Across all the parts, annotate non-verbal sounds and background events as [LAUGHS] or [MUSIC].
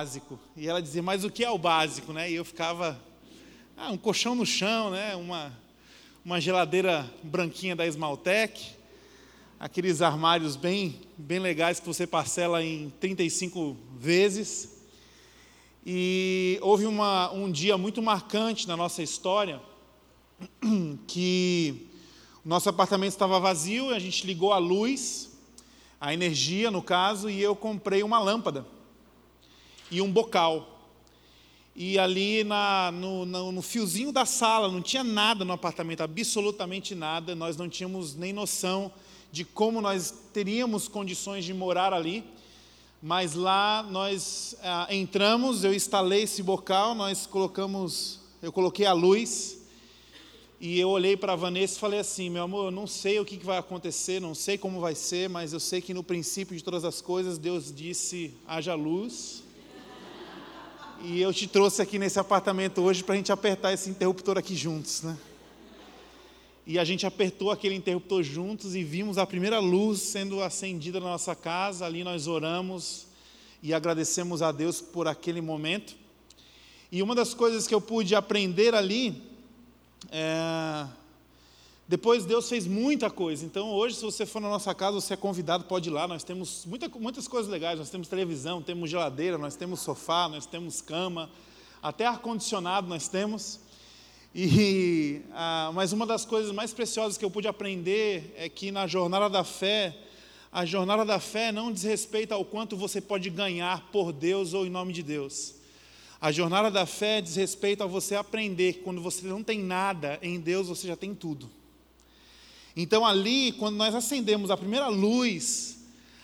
básico. E ela dizia, mas o que é o básico, né? E eu ficava, ah, um colchão no chão, né? Uma, uma geladeira branquinha da Esmaltec, aqueles armários bem, bem legais que você parcela em 35 vezes. E houve uma, um dia muito marcante na nossa história, [CLEARS THROAT] que o nosso apartamento estava vazio, a gente ligou a luz, a energia no caso, e eu comprei uma lâmpada e um bocal. E ali na, no, no, no, fiozinho da sala, não tinha nada no apartamento, absolutamente nada, nós não tínhamos nem noção de como nós teríamos condições de morar ali. Mas lá nós ah, entramos, eu instalei esse bocal, nós colocamos, eu coloquei a luz, e eu olhei para a Vanessa e falei assim: meu amor, eu não sei o que vai acontecer, não sei como vai ser, mas eu sei que no princípio de todas as coisas Deus disse: haja luz. E eu te trouxe aqui nesse apartamento hoje para a gente apertar esse interruptor aqui juntos, né? E a gente apertou aquele interruptor juntos e vimos a primeira luz sendo acendida na nossa casa. Ali nós oramos e agradecemos a Deus por aquele momento. E uma das coisas que eu pude aprender ali é, depois Deus fez muita coisa. Então hoje, se você for na nossa casa, você é convidado, pode ir lá. Nós temos muita, muitas coisas legais. Nós temos televisão, temos geladeira, nós temos sofá, nós temos cama, até ar condicionado nós temos. E [LAUGHS] ah, mas uma das coisas mais preciosas que eu pude aprender é que na jornada da fé, a jornada da fé não diz respeito ao quanto você pode ganhar por Deus ou em nome de Deus. A jornada da fé diz respeito a você aprender que quando você não tem nada, em Deus você já tem tudo. Então, ali, quando nós acendemos a primeira luz,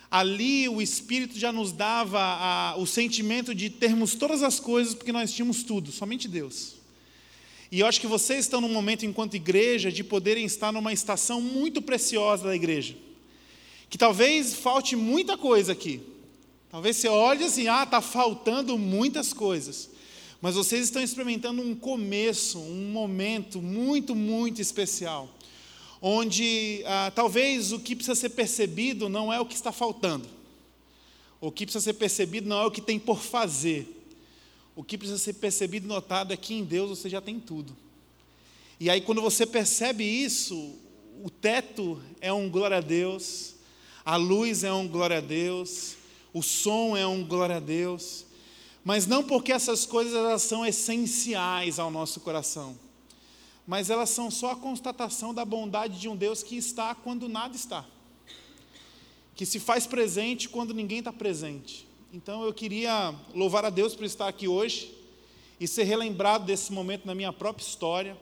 ali o Espírito já nos dava a, o sentimento de termos todas as coisas, porque nós tínhamos tudo, somente Deus. E eu acho que vocês estão num momento, enquanto igreja, de poderem estar numa estação muito preciosa da igreja. Que talvez falte muita coisa aqui, Talvez você olhe assim, ah, está faltando muitas coisas. Mas vocês estão experimentando um começo, um momento muito, muito especial. Onde ah, talvez o que precisa ser percebido não é o que está faltando. O que precisa ser percebido não é o que tem por fazer. O que precisa ser percebido e notado é que em Deus você já tem tudo. E aí, quando você percebe isso, o teto é um glória a Deus, a luz é um glória a Deus, o som é um glória a Deus, mas não porque essas coisas elas são essenciais ao nosso coração, mas elas são só a constatação da bondade de um Deus que está quando nada está, que se faz presente quando ninguém está presente. Então eu queria louvar a Deus por estar aqui hoje e ser relembrado desse momento na minha própria história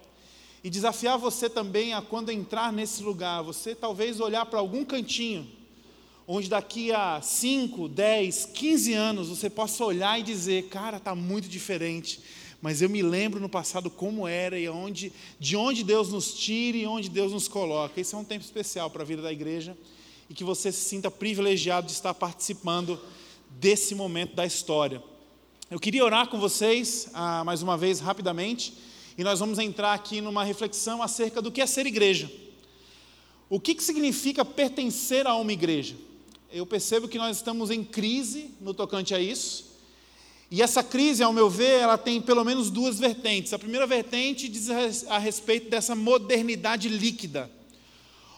e desafiar você também a quando entrar nesse lugar, você talvez olhar para algum cantinho onde daqui a 5, 10, 15 anos você possa olhar e dizer, cara, está muito diferente, mas eu me lembro no passado como era e onde, de onde Deus nos tira e onde Deus nos coloca. Esse é um tempo especial para a vida da igreja e que você se sinta privilegiado de estar participando desse momento da história. Eu queria orar com vocês, ah, mais uma vez, rapidamente, e nós vamos entrar aqui numa reflexão acerca do que é ser igreja. O que, que significa pertencer a uma igreja? eu percebo que nós estamos em crise no tocante a isso. E essa crise, ao meu ver, ela tem pelo menos duas vertentes. A primeira vertente diz a respeito dessa modernidade líquida,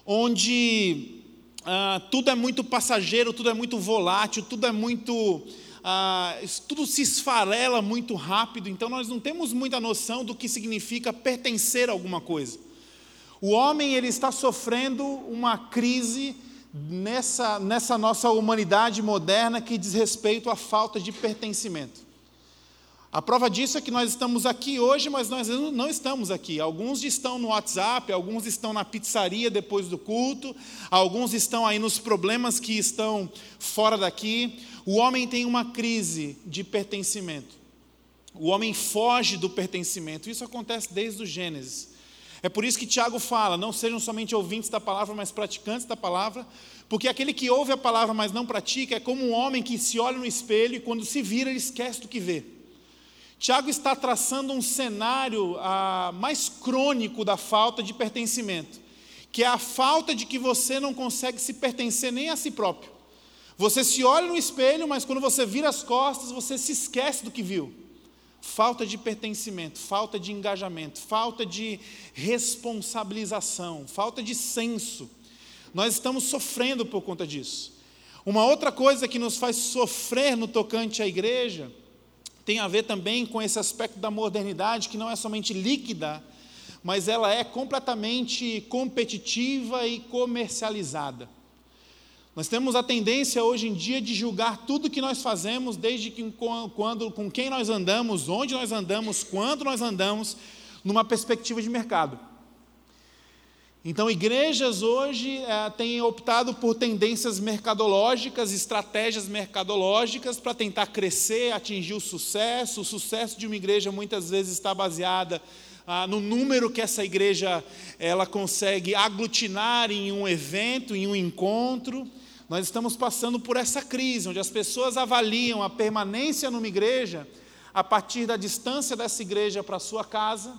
onde ah, tudo é muito passageiro, tudo é muito volátil, tudo é muito. Ah, tudo se esfarela muito rápido, então nós não temos muita noção do que significa pertencer a alguma coisa. O homem ele está sofrendo uma crise nessa, nessa nossa humanidade moderna que diz respeito à falta de pertencimento. A prova disso é que nós estamos aqui hoje, mas nós não estamos aqui. Alguns estão no WhatsApp, alguns estão na pizzaria depois do culto, alguns estão aí nos problemas que estão fora daqui. O homem tem uma crise de pertencimento. O homem foge do pertencimento. Isso acontece desde o Gênesis. É por isso que Tiago fala: não sejam somente ouvintes da palavra, mas praticantes da palavra, porque aquele que ouve a palavra, mas não pratica, é como um homem que se olha no espelho e quando se vira, ele esquece do que vê. Tiago está traçando um cenário ah, mais crônico da falta de pertencimento, que é a falta de que você não consegue se pertencer nem a si próprio. Você se olha no espelho, mas quando você vira as costas, você se esquece do que viu. Falta de pertencimento, falta de engajamento, falta de responsabilização, falta de senso. Nós estamos sofrendo por conta disso. Uma outra coisa que nos faz sofrer no tocante à igreja tem a ver também com esse aspecto da modernidade que não é somente líquida, mas ela é completamente competitiva e comercializada. Nós temos a tendência hoje em dia de julgar tudo que nós fazemos, desde que, quando, com quem nós andamos, onde nós andamos, quando nós andamos, numa perspectiva de mercado. Então, igrejas hoje é, têm optado por tendências mercadológicas, estratégias mercadológicas para tentar crescer, atingir o sucesso. O sucesso de uma igreja muitas vezes está baseada ah, no número que essa igreja ela consegue aglutinar em um evento, em um encontro. Nós estamos passando por essa crise, onde as pessoas avaliam a permanência numa igreja a partir da distância dessa igreja para a sua casa,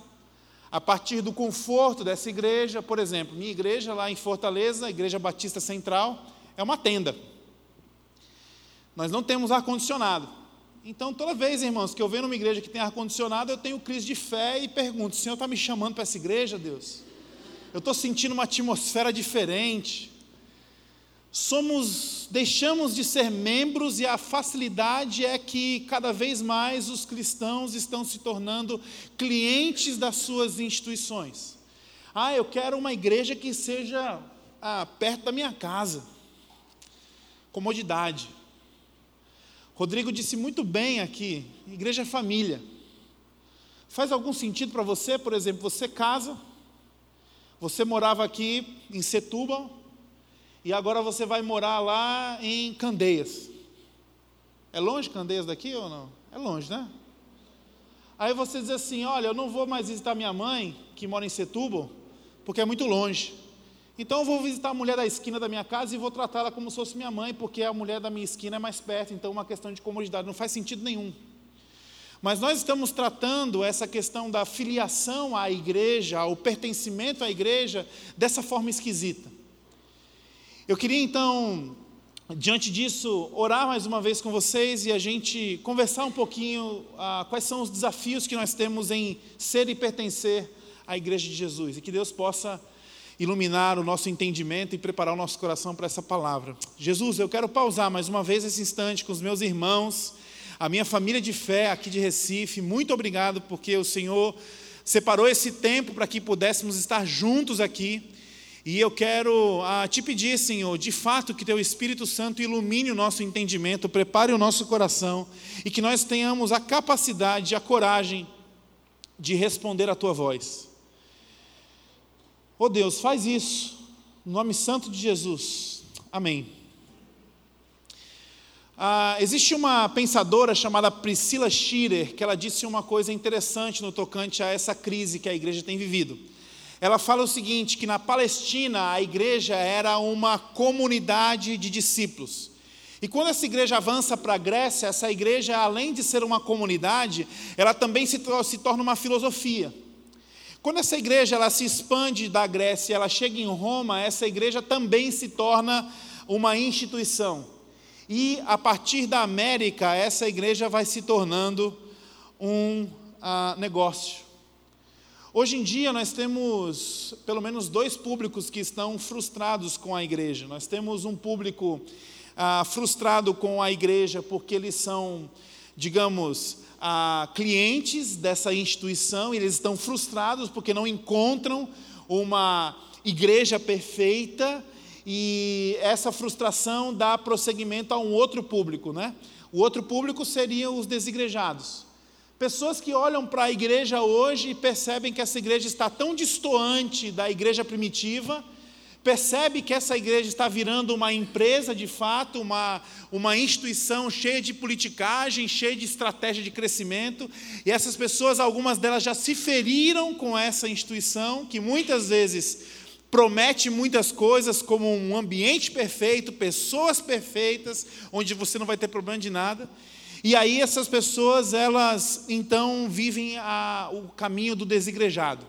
a partir do conforto dessa igreja. Por exemplo, minha igreja lá em Fortaleza, a Igreja Batista Central, é uma tenda. Nós não temos ar-condicionado. Então, toda vez, irmãos, que eu venho numa igreja que tem ar-condicionado, eu tenho crise de fé e pergunto: o Senhor está me chamando para essa igreja, Deus? Eu estou sentindo uma atmosfera diferente somos deixamos de ser membros e a facilidade é que cada vez mais os cristãos estão se tornando clientes das suas instituições. Ah, eu quero uma igreja que seja ah, perto da minha casa. Comodidade. Rodrigo disse muito bem aqui: igreja é família. Faz algum sentido para você, por exemplo, você casa, você morava aqui em Setúbal, e agora você vai morar lá em Candeias. É longe Candeias daqui ou não? É longe, né? Aí você diz assim: Olha, eu não vou mais visitar minha mãe, que mora em Setúbal, porque é muito longe. Então eu vou visitar a mulher da esquina da minha casa e vou tratá-la como se fosse minha mãe, porque a mulher da minha esquina é mais perto, então é uma questão de comodidade, não faz sentido nenhum. Mas nós estamos tratando essa questão da filiação à igreja, ao pertencimento à igreja, dessa forma esquisita. Eu queria então, diante disso, orar mais uma vez com vocês e a gente conversar um pouquinho ah, quais são os desafios que nós temos em ser e pertencer à Igreja de Jesus e que Deus possa iluminar o nosso entendimento e preparar o nosso coração para essa palavra. Jesus, eu quero pausar mais uma vez esse instante com os meus irmãos, a minha família de fé aqui de Recife. Muito obrigado porque o Senhor separou esse tempo para que pudéssemos estar juntos aqui. E eu quero ah, te pedir, Senhor, de fato que Teu Espírito Santo ilumine o nosso entendimento, prepare o nosso coração e que nós tenhamos a capacidade, a coragem de responder à Tua voz. Oh Deus, faz isso, no nome santo de Jesus. Amém. Ah, existe uma pensadora chamada Priscila Schirer que ela disse uma coisa interessante no tocante a essa crise que a igreja tem vivido. Ela fala o seguinte: que na Palestina a igreja era uma comunidade de discípulos. E quando essa igreja avança para a Grécia, essa igreja, além de ser uma comunidade, ela também se, se torna uma filosofia. Quando essa igreja ela se expande da Grécia, ela chega em Roma, essa igreja também se torna uma instituição. E a partir da América, essa igreja vai se tornando um uh, negócio. Hoje em dia nós temos pelo menos dois públicos que estão frustrados com a igreja. Nós temos um público ah, frustrado com a igreja porque eles são, digamos, ah, clientes dessa instituição, e eles estão frustrados porque não encontram uma igreja perfeita e essa frustração dá prosseguimento a um outro público, né? O outro público seriam os desigrejados. Pessoas que olham para a igreja hoje e percebem que essa igreja está tão distoante da igreja primitiva, percebe que essa igreja está virando uma empresa de fato, uma, uma instituição cheia de politicagem, cheia de estratégia de crescimento, e essas pessoas, algumas delas já se feriram com essa instituição, que muitas vezes promete muitas coisas, como um ambiente perfeito, pessoas perfeitas, onde você não vai ter problema de nada. E aí essas pessoas, elas então vivem a, o caminho do desigrejado.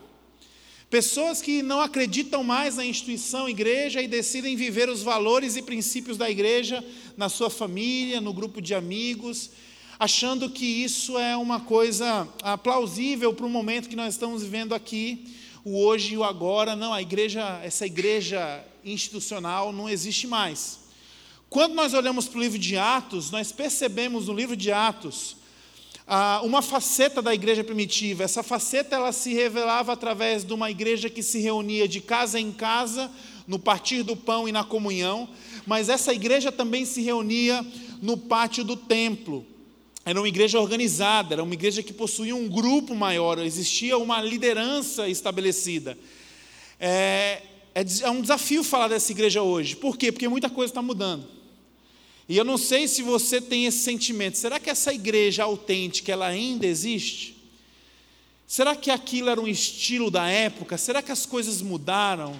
Pessoas que não acreditam mais na instituição igreja e decidem viver os valores e princípios da igreja na sua família, no grupo de amigos, achando que isso é uma coisa plausível para o momento que nós estamos vivendo aqui, o hoje e o agora. Não, a igreja, essa igreja institucional não existe mais. Quando nós olhamos para o livro de Atos, nós percebemos no livro de Atos ah, uma faceta da igreja primitiva. Essa faceta ela se revelava através de uma igreja que se reunia de casa em casa, no partir do pão e na comunhão, mas essa igreja também se reunia no pátio do templo. Era uma igreja organizada, era uma igreja que possuía um grupo maior, existia uma liderança estabelecida. É, é, é um desafio falar dessa igreja hoje. Por quê? Porque muita coisa está mudando. E eu não sei se você tem esse sentimento. Será que essa igreja autêntica ela ainda existe? Será que aquilo era um estilo da época? Será que as coisas mudaram?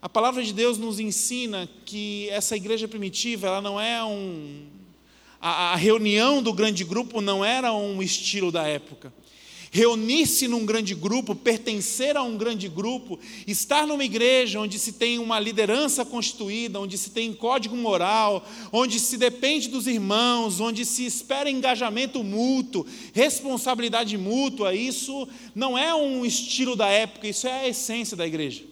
A palavra de Deus nos ensina que essa igreja primitiva, ela não é um a, a reunião do grande grupo não era um estilo da época reunir-se num grande grupo, pertencer a um grande grupo, estar numa igreja onde se tem uma liderança constituída, onde se tem código moral, onde se depende dos irmãos, onde se espera engajamento mútuo, responsabilidade mútua, isso não é um estilo da época, isso é a essência da igreja.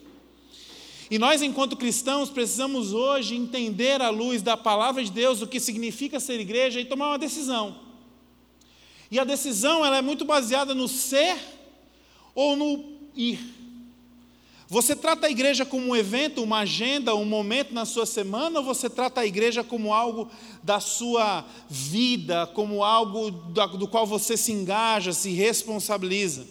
E nós, enquanto cristãos, precisamos hoje entender à luz da palavra de Deus o que significa ser igreja e tomar uma decisão. E a decisão ela é muito baseada no ser ou no ir. Você trata a igreja como um evento, uma agenda, um momento na sua semana, ou você trata a igreja como algo da sua vida, como algo do qual você se engaja, se responsabiliza?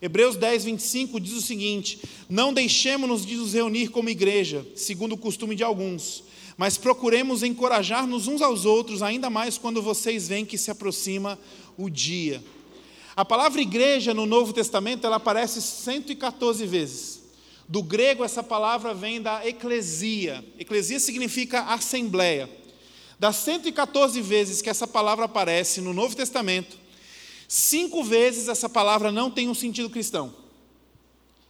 Hebreus 10, 25 diz o seguinte: Não deixemos-nos de nos reunir como igreja, segundo o costume de alguns, mas procuremos encorajar-nos uns aos outros, ainda mais quando vocês veem que se aproxima o dia. A palavra igreja no Novo Testamento ela aparece 114 vezes. Do grego, essa palavra vem da eclesia. Eclesia significa assembleia. Das 114 vezes que essa palavra aparece no Novo Testamento, cinco vezes essa palavra não tem um sentido cristão.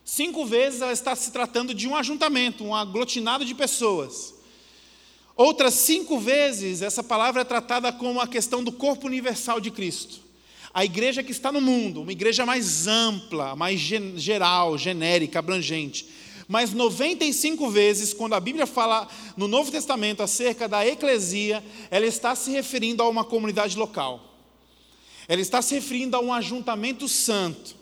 Cinco vezes ela está se tratando de um ajuntamento, um aglutinado de pessoas. Outras cinco vezes, essa palavra é tratada como a questão do corpo universal de Cristo. A igreja que está no mundo, uma igreja mais ampla, mais geral, genérica, abrangente. Mas 95 vezes, quando a Bíblia fala no Novo Testamento acerca da eclesia, ela está se referindo a uma comunidade local. Ela está se referindo a um ajuntamento santo.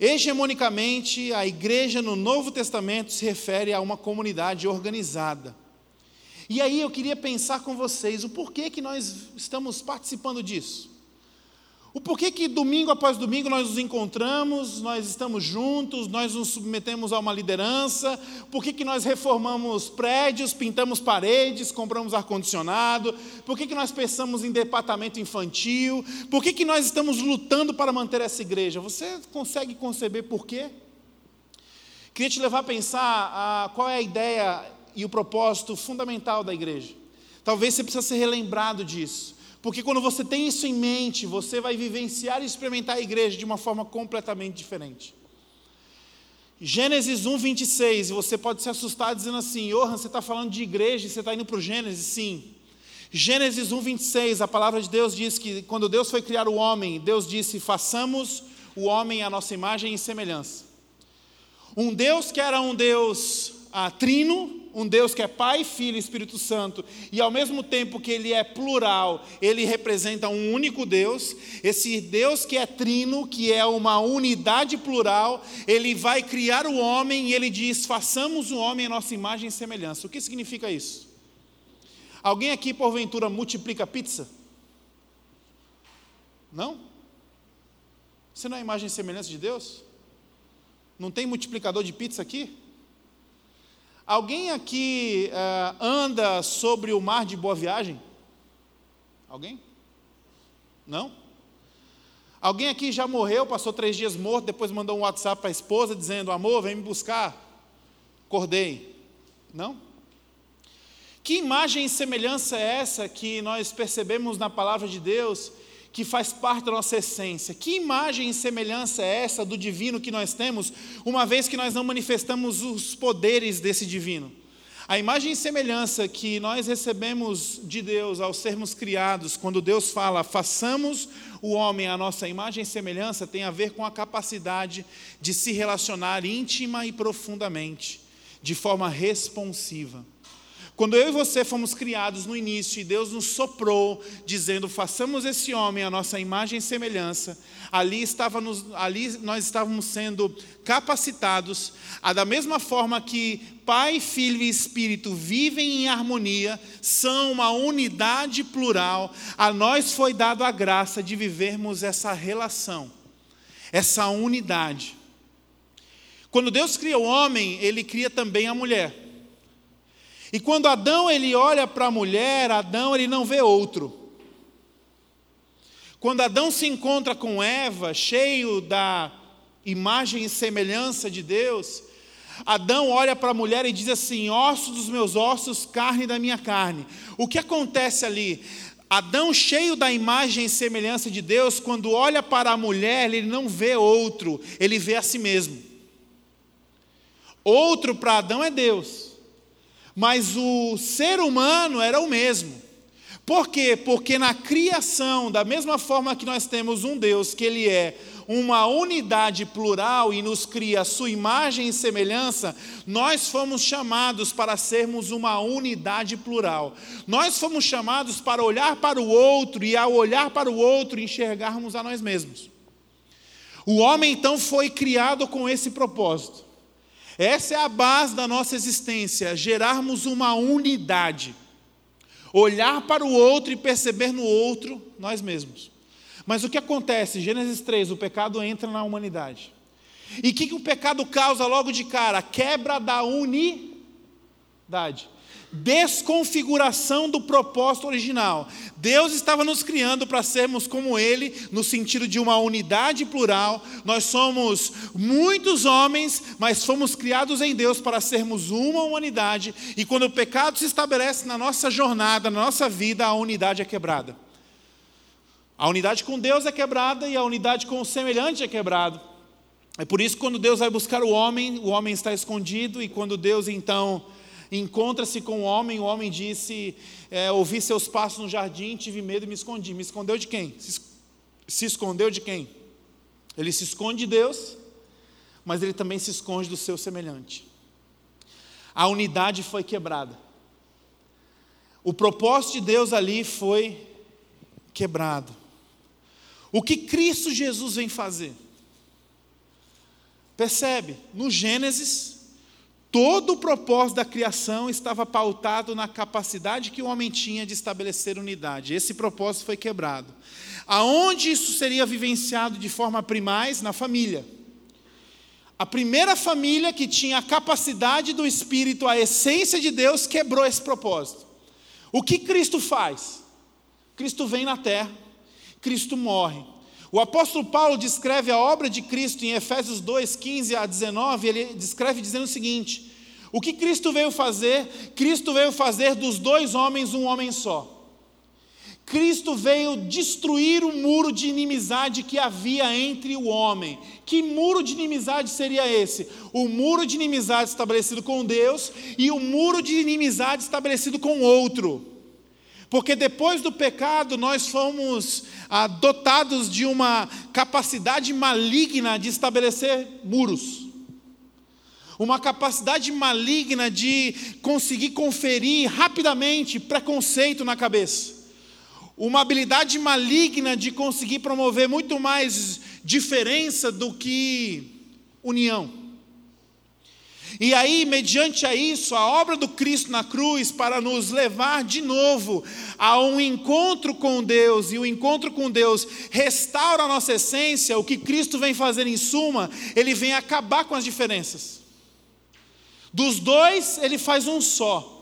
Hegemonicamente, a igreja no Novo Testamento se refere a uma comunidade organizada. E aí eu queria pensar com vocês o porquê que nós estamos participando disso. O porquê que domingo após domingo nós nos encontramos, nós estamos juntos, nós nos submetemos a uma liderança, por que, nós reformamos prédios, pintamos paredes, compramos ar-condicionado, por que, nós pensamos em departamento infantil, por que, nós estamos lutando para manter essa igreja? Você consegue conceber por quê? Queria te levar a pensar a, qual é a ideia e o propósito fundamental da igreja. Talvez você precise ser relembrado disso. Porque quando você tem isso em mente, você vai vivenciar e experimentar a igreja de uma forma completamente diferente. Gênesis 1, 26, e você pode se assustar dizendo assim: Johan, você está falando de igreja e você está indo para o Gênesis? Sim. Gênesis 1, 26, a palavra de Deus diz que quando Deus foi criar o homem, Deus disse: façamos o homem à nossa imagem e semelhança. Um Deus que era um Deus ah, trino, um Deus que é Pai, Filho e Espírito Santo, e ao mesmo tempo que ele é plural, ele representa um único Deus, esse Deus que é trino, que é uma unidade plural, ele vai criar o homem e ele diz: façamos o homem a nossa imagem e semelhança. O que significa isso? Alguém aqui, porventura, multiplica pizza? Não? Você não é imagem e semelhança de Deus? Não tem multiplicador de pizza aqui? Alguém aqui uh, anda sobre o mar de Boa Viagem? Alguém? Não? Alguém aqui já morreu, passou três dias morto, depois mandou um WhatsApp para a esposa dizendo: Amor, vem me buscar. Acordei. Não? Que imagem e semelhança é essa que nós percebemos na palavra de Deus que faz parte da nossa essência. Que imagem e semelhança é essa do divino que nós temos, uma vez que nós não manifestamos os poderes desse divino? A imagem e semelhança que nós recebemos de Deus ao sermos criados, quando Deus fala, façamos o homem à nossa imagem e semelhança, tem a ver com a capacidade de se relacionar íntima e profundamente, de forma responsiva. Quando eu e você fomos criados no início e Deus nos soprou, dizendo: façamos esse homem a nossa imagem e semelhança, ali, estávamos, ali nós estávamos sendo capacitados a, da mesma forma que Pai, Filho e Espírito vivem em harmonia, são uma unidade plural, a nós foi dado a graça de vivermos essa relação, essa unidade. Quando Deus cria o homem, ele cria também a mulher. E quando Adão ele olha para a mulher, Adão ele não vê outro. Quando Adão se encontra com Eva, cheio da imagem e semelhança de Deus, Adão olha para a mulher e diz assim: ossos dos meus ossos, carne da minha carne. O que acontece ali? Adão, cheio da imagem e semelhança de Deus, quando olha para a mulher, ele não vê outro, ele vê a si mesmo. Outro para Adão é Deus mas o ser humano era o mesmo. Por quê? Porque na criação, da mesma forma que nós temos um Deus que ele é uma unidade plural e nos cria a sua imagem e semelhança, nós fomos chamados para sermos uma unidade plural. Nós fomos chamados para olhar para o outro e ao olhar para o outro enxergarmos a nós mesmos. O homem então foi criado com esse propósito. Essa é a base da nossa existência, gerarmos uma unidade. Olhar para o outro e perceber no outro nós mesmos. Mas o que acontece? Gênesis 3, o pecado entra na humanidade. E o que, que o pecado causa logo de cara? Quebra da unidade desconfiguração do propósito original. Deus estava nos criando para sermos como Ele, no sentido de uma unidade plural. Nós somos muitos homens, mas fomos criados em Deus para sermos uma humanidade. E quando o pecado se estabelece na nossa jornada, na nossa vida, a unidade é quebrada. A unidade com Deus é quebrada e a unidade com o semelhante é quebrada. É por isso que quando Deus vai buscar o homem, o homem está escondido, e quando Deus então encontra-se com o homem, o homem disse: é, Ouvi seus passos no jardim, tive medo e me escondi. Me escondeu de quem? Se, se escondeu de quem? Ele se esconde de Deus, mas ele também se esconde do seu semelhante. A unidade foi quebrada. O propósito de Deus ali foi quebrado. O que Cristo Jesus vem fazer? Percebe? No Gênesis, Todo o propósito da criação estava pautado na capacidade que o homem tinha de estabelecer unidade. Esse propósito foi quebrado. Aonde isso seria vivenciado de forma primais? Na família. A primeira família que tinha a capacidade do Espírito, a essência de Deus, quebrou esse propósito. O que Cristo faz? Cristo vem na terra, Cristo morre. O apóstolo Paulo descreve a obra de Cristo em Efésios 2, 15 a 19, ele descreve dizendo o seguinte: O que Cristo veio fazer? Cristo veio fazer dos dois homens um homem só. Cristo veio destruir o muro de inimizade que havia entre o homem. Que muro de inimizade seria esse? O muro de inimizade estabelecido com Deus e o muro de inimizade estabelecido com outro. Porque depois do pecado nós fomos ah, dotados de uma capacidade maligna de estabelecer muros. Uma capacidade maligna de conseguir conferir rapidamente preconceito na cabeça. Uma habilidade maligna de conseguir promover muito mais diferença do que união. E aí, mediante a isso, a obra do Cristo na cruz para nos levar de novo a um encontro com Deus, e o encontro com Deus restaura a nossa essência, o que Cristo vem fazer em suma, ele vem acabar com as diferenças. Dos dois, ele faz um só.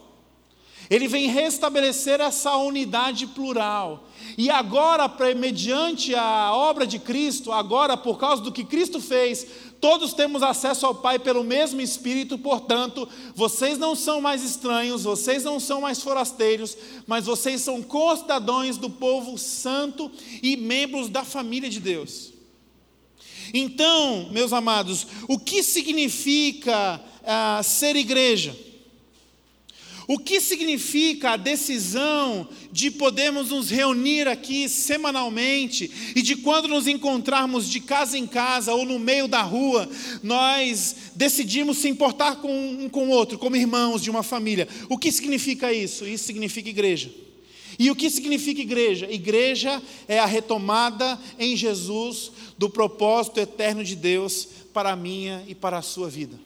Ele vem restabelecer essa unidade plural. E agora, mediante a obra de Cristo, agora por causa do que Cristo fez, todos temos acesso ao Pai pelo mesmo Espírito, portanto, vocês não são mais estranhos, vocês não são mais forasteiros, mas vocês são concidadãos do povo santo e membros da família de Deus. Então, meus amados, o que significa ah, ser igreja? O que significa a decisão de podermos nos reunir aqui semanalmente e de quando nos encontrarmos de casa em casa ou no meio da rua, nós decidimos se importar com um com o outro, como irmãos de uma família. O que significa isso? Isso significa igreja. E o que significa igreja? Igreja é a retomada em Jesus do propósito eterno de Deus para a minha e para a sua vida.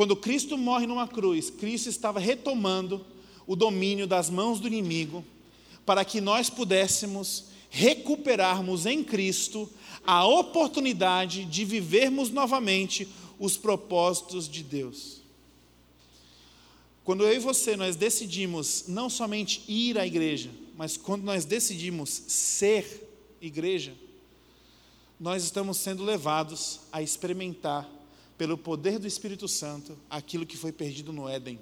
Quando Cristo morre numa cruz, Cristo estava retomando o domínio das mãos do inimigo, para que nós pudéssemos recuperarmos em Cristo a oportunidade de vivermos novamente os propósitos de Deus. Quando eu e você nós decidimos não somente ir à igreja, mas quando nós decidimos ser igreja, nós estamos sendo levados a experimentar pelo poder do Espírito Santo, aquilo que foi perdido no Éden.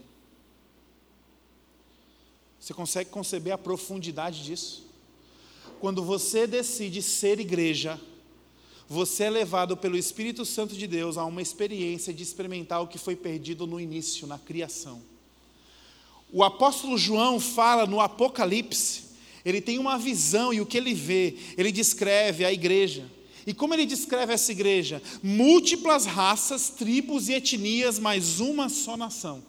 Você consegue conceber a profundidade disso? Quando você decide ser igreja, você é levado pelo Espírito Santo de Deus a uma experiência de experimentar o que foi perdido no início, na criação. O apóstolo João fala no Apocalipse, ele tem uma visão e o que ele vê, ele descreve a igreja. E como ele descreve essa igreja? Múltiplas raças, tribos e etnias, mas uma só nação.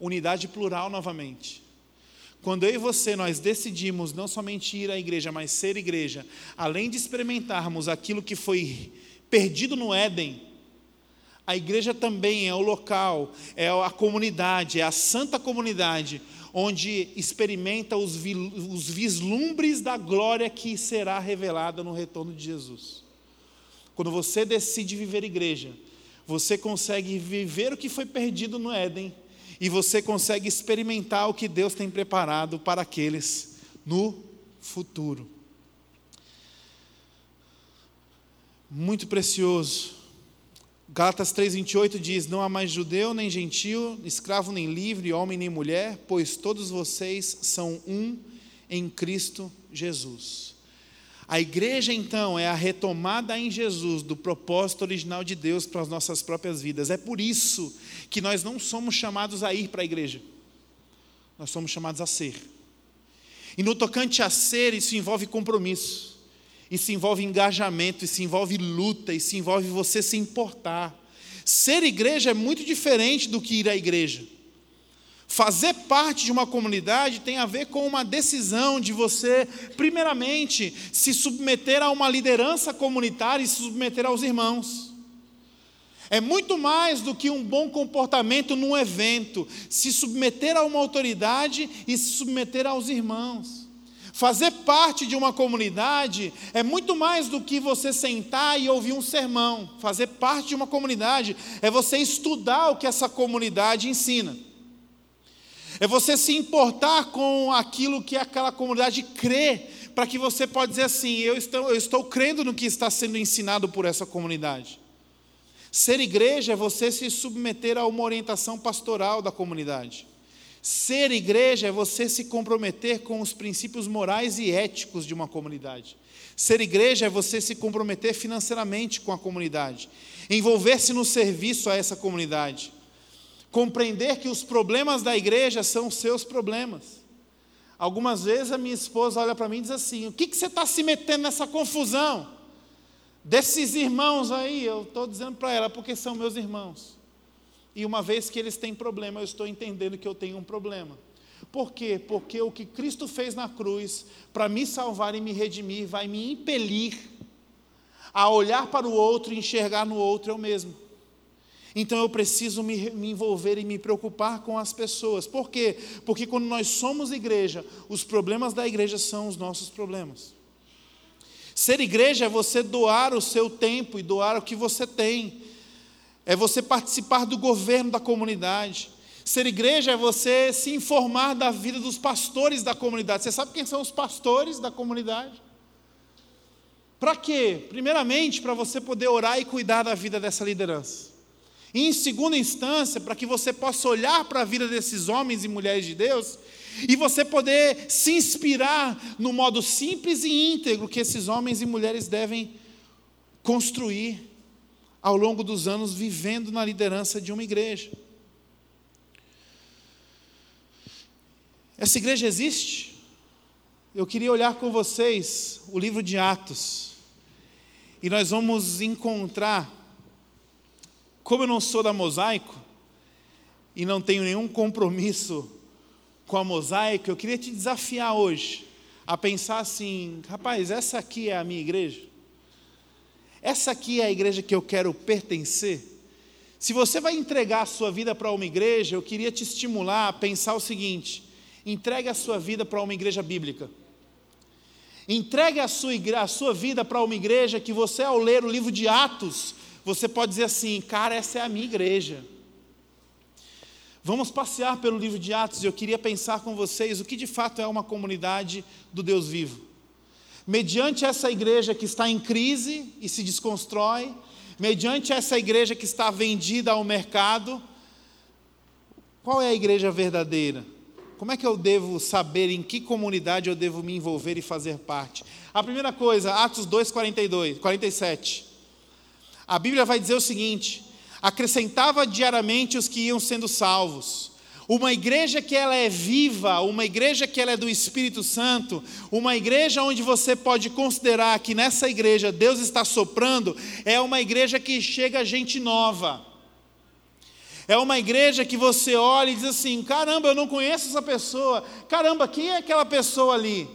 Unidade plural novamente. Quando eu e você nós decidimos não somente ir à igreja, mas ser igreja, além de experimentarmos aquilo que foi perdido no Éden, a igreja também é o local, é a comunidade, é a santa comunidade onde experimenta os, os vislumbres da glória que será revelada no retorno de Jesus. Quando você decide viver igreja, você consegue viver o que foi perdido no Éden e você consegue experimentar o que Deus tem preparado para aqueles no futuro. Muito precioso Gálatas 3,28 diz: Não há mais judeu nem gentil, escravo nem livre, homem nem mulher, pois todos vocês são um em Cristo Jesus. A igreja, então, é a retomada em Jesus do propósito original de Deus para as nossas próprias vidas. É por isso que nós não somos chamados a ir para a igreja, nós somos chamados a ser. E no tocante a ser, isso envolve compromisso isso envolve engajamento, isso envolve luta, isso envolve você se importar. Ser igreja é muito diferente do que ir à igreja. Fazer parte de uma comunidade tem a ver com uma decisão de você, primeiramente, se submeter a uma liderança comunitária e se submeter aos irmãos. É muito mais do que um bom comportamento num evento, se submeter a uma autoridade e se submeter aos irmãos. Fazer parte de uma comunidade é muito mais do que você sentar e ouvir um sermão. Fazer parte de uma comunidade é você estudar o que essa comunidade ensina. É você se importar com aquilo que aquela comunidade crê, para que você possa dizer assim: eu estou, eu estou crendo no que está sendo ensinado por essa comunidade. Ser igreja é você se submeter a uma orientação pastoral da comunidade. Ser igreja é você se comprometer com os princípios morais e éticos de uma comunidade. Ser igreja é você se comprometer financeiramente com a comunidade, envolver-se no serviço a essa comunidade, compreender que os problemas da igreja são os seus problemas. Algumas vezes a minha esposa olha para mim e diz assim: O que, que você está se metendo nessa confusão? Desses irmãos aí, eu estou dizendo para ela, porque são meus irmãos. E uma vez que eles têm problema, eu estou entendendo que eu tenho um problema. Por quê? Porque o que Cristo fez na cruz, para me salvar e me redimir, vai me impelir a olhar para o outro e enxergar no outro eu mesmo. Então eu preciso me, me, envolver e me preocupar com as pessoas. Por quê? Porque quando nós somos igreja, os problemas da igreja são os nossos problemas. Ser igreja é você doar o seu tempo e doar o que você tem é você participar do governo da comunidade. Ser igreja é você se informar da vida dos pastores da comunidade. Você sabe quem são os pastores da comunidade? Para quê? Primeiramente, para você poder orar e cuidar da vida dessa liderança. E em segunda instância, para que você possa olhar para a vida desses homens e mulheres de Deus e você poder se inspirar no modo simples e íntegro que esses homens e mulheres devem construir ao longo dos anos vivendo na liderança de uma igreja. Essa igreja existe? Eu queria olhar com vocês o livro de Atos. E nós vamos encontrar, como eu não sou da mosaico, e não tenho nenhum compromisso com a mosaico, eu queria te desafiar hoje a pensar assim: rapaz, essa aqui é a minha igreja? Essa aqui é a igreja que eu quero pertencer? Se você vai entregar a sua vida para uma igreja, eu queria te estimular a pensar o seguinte: entregue a sua vida para uma igreja bíblica. Entregue a sua, a sua vida para uma igreja que você, ao ler o livro de Atos, você pode dizer assim: cara, essa é a minha igreja. Vamos passear pelo livro de Atos e eu queria pensar com vocês o que de fato é uma comunidade do Deus vivo. Mediante essa igreja que está em crise e se desconstrói, mediante essa igreja que está vendida ao mercado, qual é a igreja verdadeira? Como é que eu devo saber em que comunidade eu devo me envolver e fazer parte? A primeira coisa, Atos 2, 42, 47. A Bíblia vai dizer o seguinte: acrescentava diariamente os que iam sendo salvos. Uma igreja que ela é viva, uma igreja que ela é do Espírito Santo, uma igreja onde você pode considerar que nessa igreja Deus está soprando, é uma igreja que chega gente nova. É uma igreja que você olha e diz assim: caramba, eu não conheço essa pessoa, caramba, quem é aquela pessoa ali?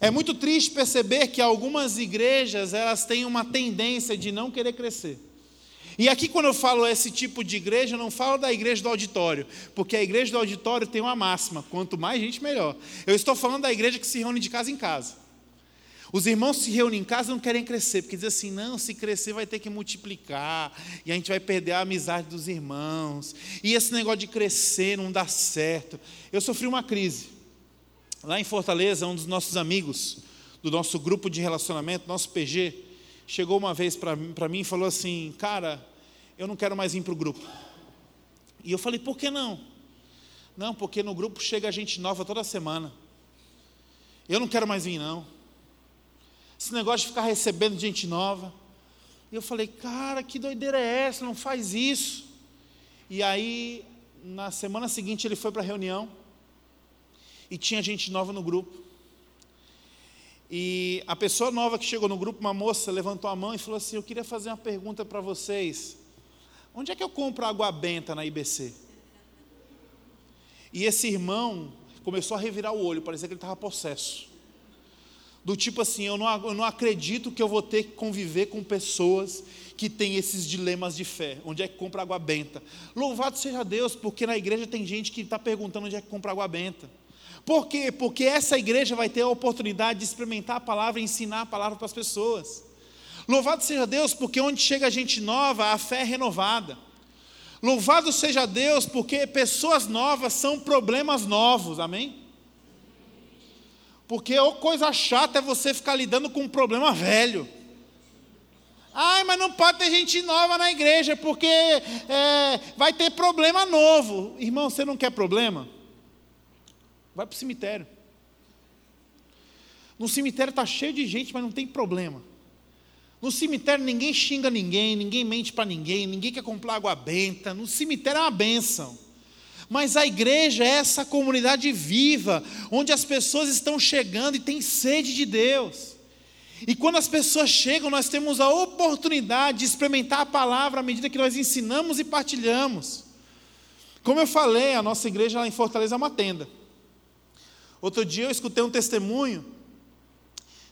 É muito triste perceber que algumas igrejas elas têm uma tendência de não querer crescer. E aqui, quando eu falo esse tipo de igreja, eu não falo da igreja do auditório, porque a igreja do auditório tem uma máxima: quanto mais gente, melhor. Eu estou falando da igreja que se reúne de casa em casa. Os irmãos se reúnem em casa e não querem crescer, porque dizem assim: não, se crescer vai ter que multiplicar, e a gente vai perder a amizade dos irmãos, e esse negócio de crescer não dá certo. Eu sofri uma crise. Lá em Fortaleza, um dos nossos amigos, do nosso grupo de relacionamento, nosso PG, chegou uma vez para mim e falou assim: cara, eu não quero mais vir para o grupo. E eu falei, por que não? Não, porque no grupo chega gente nova toda semana. Eu não quero mais vir, não. Esse negócio de ficar recebendo gente nova. E eu falei, cara, que doideira é essa? Não faz isso. E aí, na semana seguinte, ele foi para a reunião. E tinha gente nova no grupo. E a pessoa nova que chegou no grupo, uma moça, levantou a mão e falou assim: Eu queria fazer uma pergunta para vocês. Onde é que eu compro água benta na IBC? E esse irmão começou a revirar o olho, parecia que ele estava possesso. Do tipo assim, eu não, eu não acredito que eu vou ter que conviver com pessoas que têm esses dilemas de fé. Onde é que compra água benta? Louvado seja Deus, porque na igreja tem gente que está perguntando onde é que compra água benta. Por quê? Porque essa igreja vai ter a oportunidade de experimentar a palavra e ensinar a palavra para as pessoas. Louvado seja Deus, porque onde chega gente nova, a fé é renovada. Louvado seja Deus, porque pessoas novas são problemas novos, amém? Porque a coisa chata é você ficar lidando com um problema velho. Ai, mas não pode ter gente nova na igreja, porque é, vai ter problema novo. Irmão, você não quer problema? Vai para o cemitério. No cemitério está cheio de gente, mas não tem problema. No cemitério ninguém xinga ninguém, ninguém mente para ninguém, ninguém quer comprar água benta. No cemitério é uma bênção. Mas a igreja é essa comunidade viva, onde as pessoas estão chegando e têm sede de Deus. E quando as pessoas chegam, nós temos a oportunidade de experimentar a palavra à medida que nós ensinamos e partilhamos. Como eu falei, a nossa igreja lá em Fortaleza é uma tenda. Outro dia eu escutei um testemunho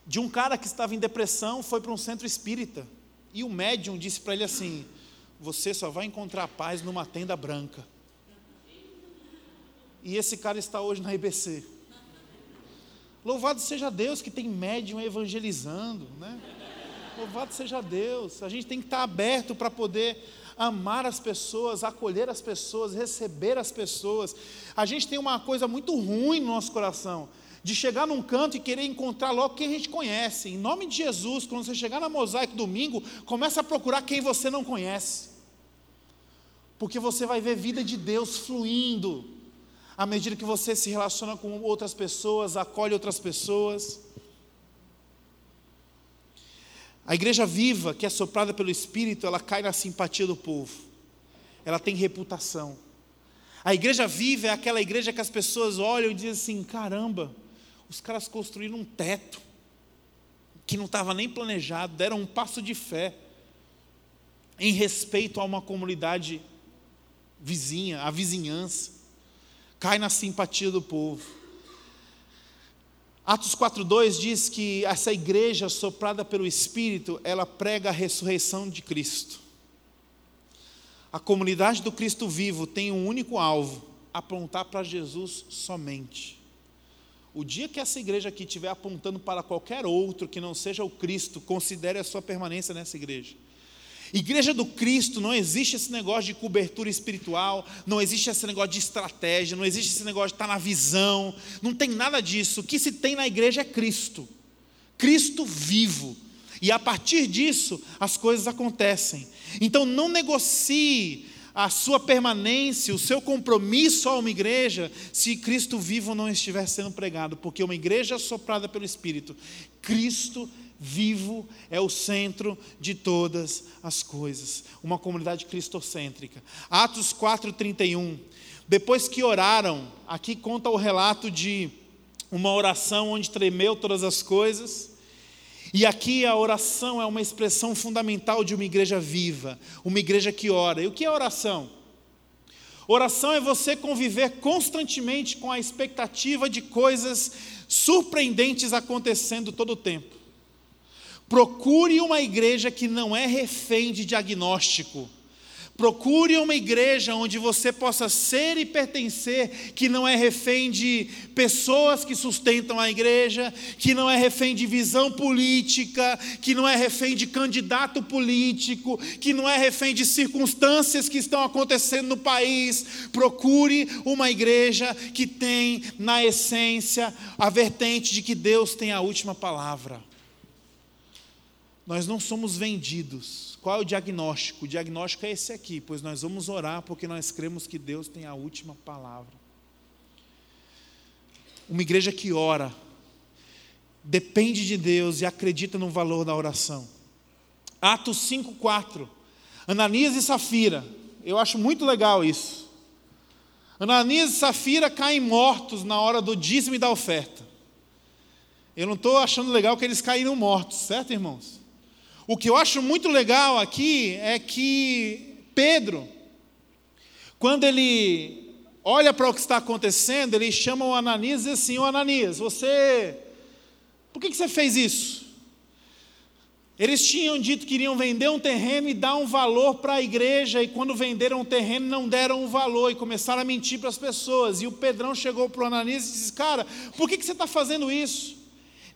de um cara que estava em depressão, foi para um centro espírita. E o médium disse para ele assim: Você só vai encontrar paz numa tenda branca. E esse cara está hoje na IBC. Louvado seja Deus que tem médium evangelizando, né? Louvado seja Deus. A gente tem que estar aberto para poder amar as pessoas, acolher as pessoas, receber as pessoas. A gente tem uma coisa muito ruim no nosso coração, de chegar num canto e querer encontrar logo quem a gente conhece. Em nome de Jesus, quando você chegar na Mosaico domingo, comece a procurar quem você não conhece. Porque você vai ver vida de Deus fluindo à medida que você se relaciona com outras pessoas, acolhe outras pessoas. A igreja viva, que é soprada pelo Espírito, ela cai na simpatia do povo. Ela tem reputação. A igreja viva é aquela igreja que as pessoas olham e dizem assim: caramba, os caras construíram um teto que não estava nem planejado, deram um passo de fé em respeito a uma comunidade vizinha, a vizinhança, cai na simpatia do povo. Atos 4:2 diz que essa igreja soprada pelo Espírito, ela prega a ressurreição de Cristo. A comunidade do Cristo vivo tem um único alvo: apontar para Jesus somente. O dia que essa igreja aqui estiver apontando para qualquer outro que não seja o Cristo, considere a sua permanência nessa igreja. Igreja do Cristo, não existe esse negócio de cobertura espiritual, não existe esse negócio de estratégia, não existe esse negócio de estar na visão, não tem nada disso. O que se tem na igreja é Cristo, Cristo vivo. E a partir disso, as coisas acontecem. Então não negocie a sua permanência, o seu compromisso a uma igreja, se Cristo vivo não estiver sendo pregado, porque uma igreja soprada pelo Espírito, Cristo vivo é o centro de todas as coisas. Uma comunidade cristocêntrica. Atos 4:31. Depois que oraram, aqui conta o relato de uma oração onde tremeu todas as coisas. E aqui a oração é uma expressão fundamental de uma igreja viva, uma igreja que ora. E o que é oração? Oração é você conviver constantemente com a expectativa de coisas surpreendentes acontecendo todo o tempo. Procure uma igreja que não é refém de diagnóstico. Procure uma igreja onde você possa ser e pertencer, que não é refém de pessoas que sustentam a igreja, que não é refém de visão política, que não é refém de candidato político, que não é refém de circunstâncias que estão acontecendo no país. Procure uma igreja que tem na essência a vertente de que Deus tem a última palavra. Nós não somos vendidos. Qual é o diagnóstico? O diagnóstico é esse aqui, pois nós vamos orar porque nós cremos que Deus tem a última palavra. Uma igreja que ora, depende de Deus e acredita no valor da oração. Atos 5,4. Ananias e Safira. Eu acho muito legal isso. Ananias e Safira caem mortos na hora do dízimo e da oferta. Eu não estou achando legal que eles caíram mortos, certo, irmãos? O que eu acho muito legal aqui é que Pedro, quando ele olha para o que está acontecendo, ele chama o Ananias e diz assim: Ô Ananias, você. Por que, que você fez isso? Eles tinham dito que iriam vender um terreno e dar um valor para a igreja, e quando venderam o terreno, não deram um valor e começaram a mentir para as pessoas. E o Pedrão chegou para o Ananias e disse: Cara, por que, que você está fazendo isso?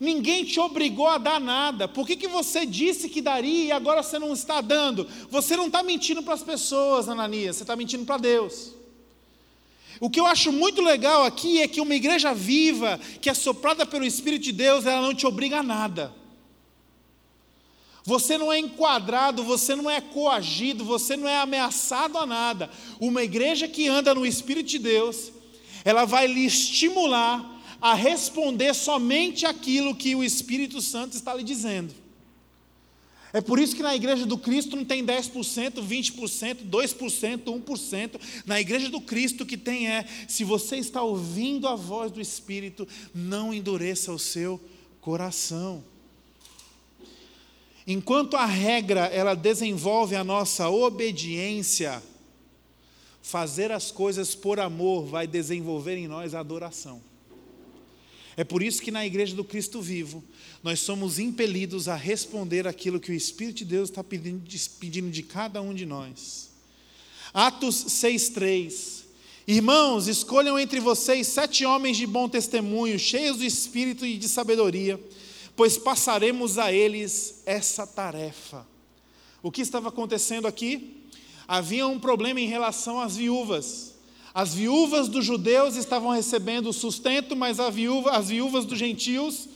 Ninguém te obrigou a dar nada. Por que, que você disse que daria e agora você não está dando? Você não está mentindo para as pessoas, Ananias, você está mentindo para Deus. O que eu acho muito legal aqui é que uma igreja viva, que é soprada pelo Espírito de Deus, ela não te obriga a nada. Você não é enquadrado, você não é coagido, você não é ameaçado a nada. Uma igreja que anda no Espírito de Deus, ela vai lhe estimular a responder somente aquilo que o Espírito Santo está lhe dizendo. É por isso que na igreja do Cristo não tem 10%, 20%, 2%, 1%. Na igreja do Cristo que tem é, se você está ouvindo a voz do Espírito, não endureça o seu coração. Enquanto a regra ela desenvolve a nossa obediência, fazer as coisas por amor vai desenvolver em nós a adoração. É por isso que na igreja do Cristo vivo, nós somos impelidos a responder aquilo que o Espírito de Deus está pedindo, pedindo de cada um de nós. Atos 6,3 Irmãos, escolham entre vocês sete homens de bom testemunho, cheios do Espírito e de sabedoria, pois passaremos a eles essa tarefa. O que estava acontecendo aqui? Havia um problema em relação às viúvas. As viúvas dos judeus estavam recebendo sustento, mas viúva, as viúvas dos gentios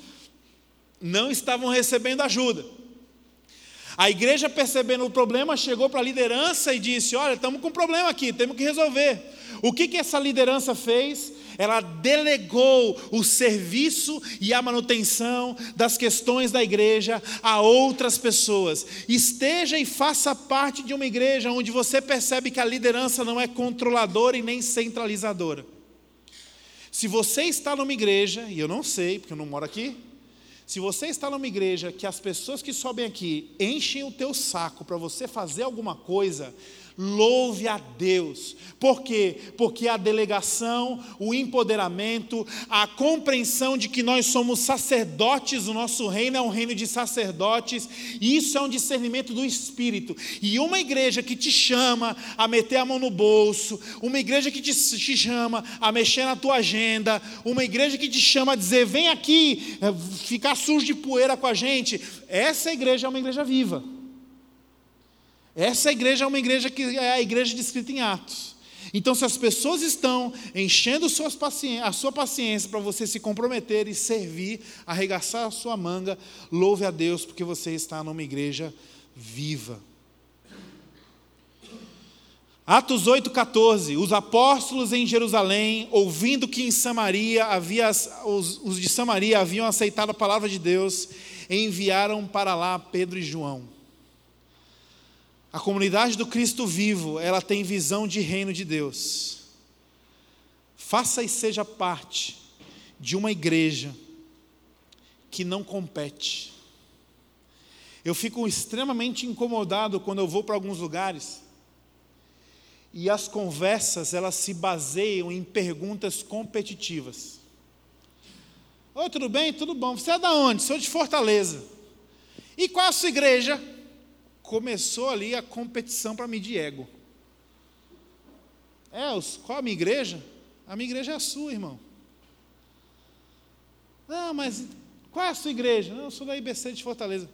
não estavam recebendo ajuda. A igreja, percebendo o problema, chegou para a liderança e disse: Olha, estamos com um problema aqui, temos que resolver. O que, que essa liderança fez? Ela delegou o serviço e a manutenção das questões da igreja a outras pessoas. Esteja e faça parte de uma igreja onde você percebe que a liderança não é controladora e nem centralizadora. Se você está numa igreja, e eu não sei, porque eu não moro aqui, se você está numa igreja que as pessoas que sobem aqui enchem o teu saco para você fazer alguma coisa, Louve a Deus. Por quê? Porque a delegação, o empoderamento, a compreensão de que nós somos sacerdotes, o nosso reino é um reino de sacerdotes, isso é um discernimento do Espírito. E uma igreja que te chama a meter a mão no bolso, uma igreja que te, te chama a mexer na tua agenda, uma igreja que te chama a dizer: vem aqui, eh, ficar sujo de poeira com a gente, essa igreja é uma igreja viva. Essa igreja é uma igreja que é a igreja descrita em Atos. Então, se as pessoas estão enchendo a sua paciência para você se comprometer e servir, arregaçar a sua manga, louve a Deus, porque você está numa igreja viva. Atos 8,14. Os apóstolos em Jerusalém, ouvindo que em Samaria havia, os, os de Samaria haviam aceitado a palavra de Deus, enviaram para lá Pedro e João. A comunidade do Cristo vivo, ela tem visão de reino de Deus. Faça e seja parte de uma igreja que não compete. Eu fico extremamente incomodado quando eu vou para alguns lugares e as conversas elas se baseiam em perguntas competitivas. Oi, tudo bem? Tudo bom. Você é da onde? Sou de Fortaleza. E qual é a sua igreja? Começou ali a competição para medir ego. É, qual a minha igreja? A minha igreja é a sua, irmão. Não, mas qual é a sua igreja? Não, eu sou da IBC de Fortaleza.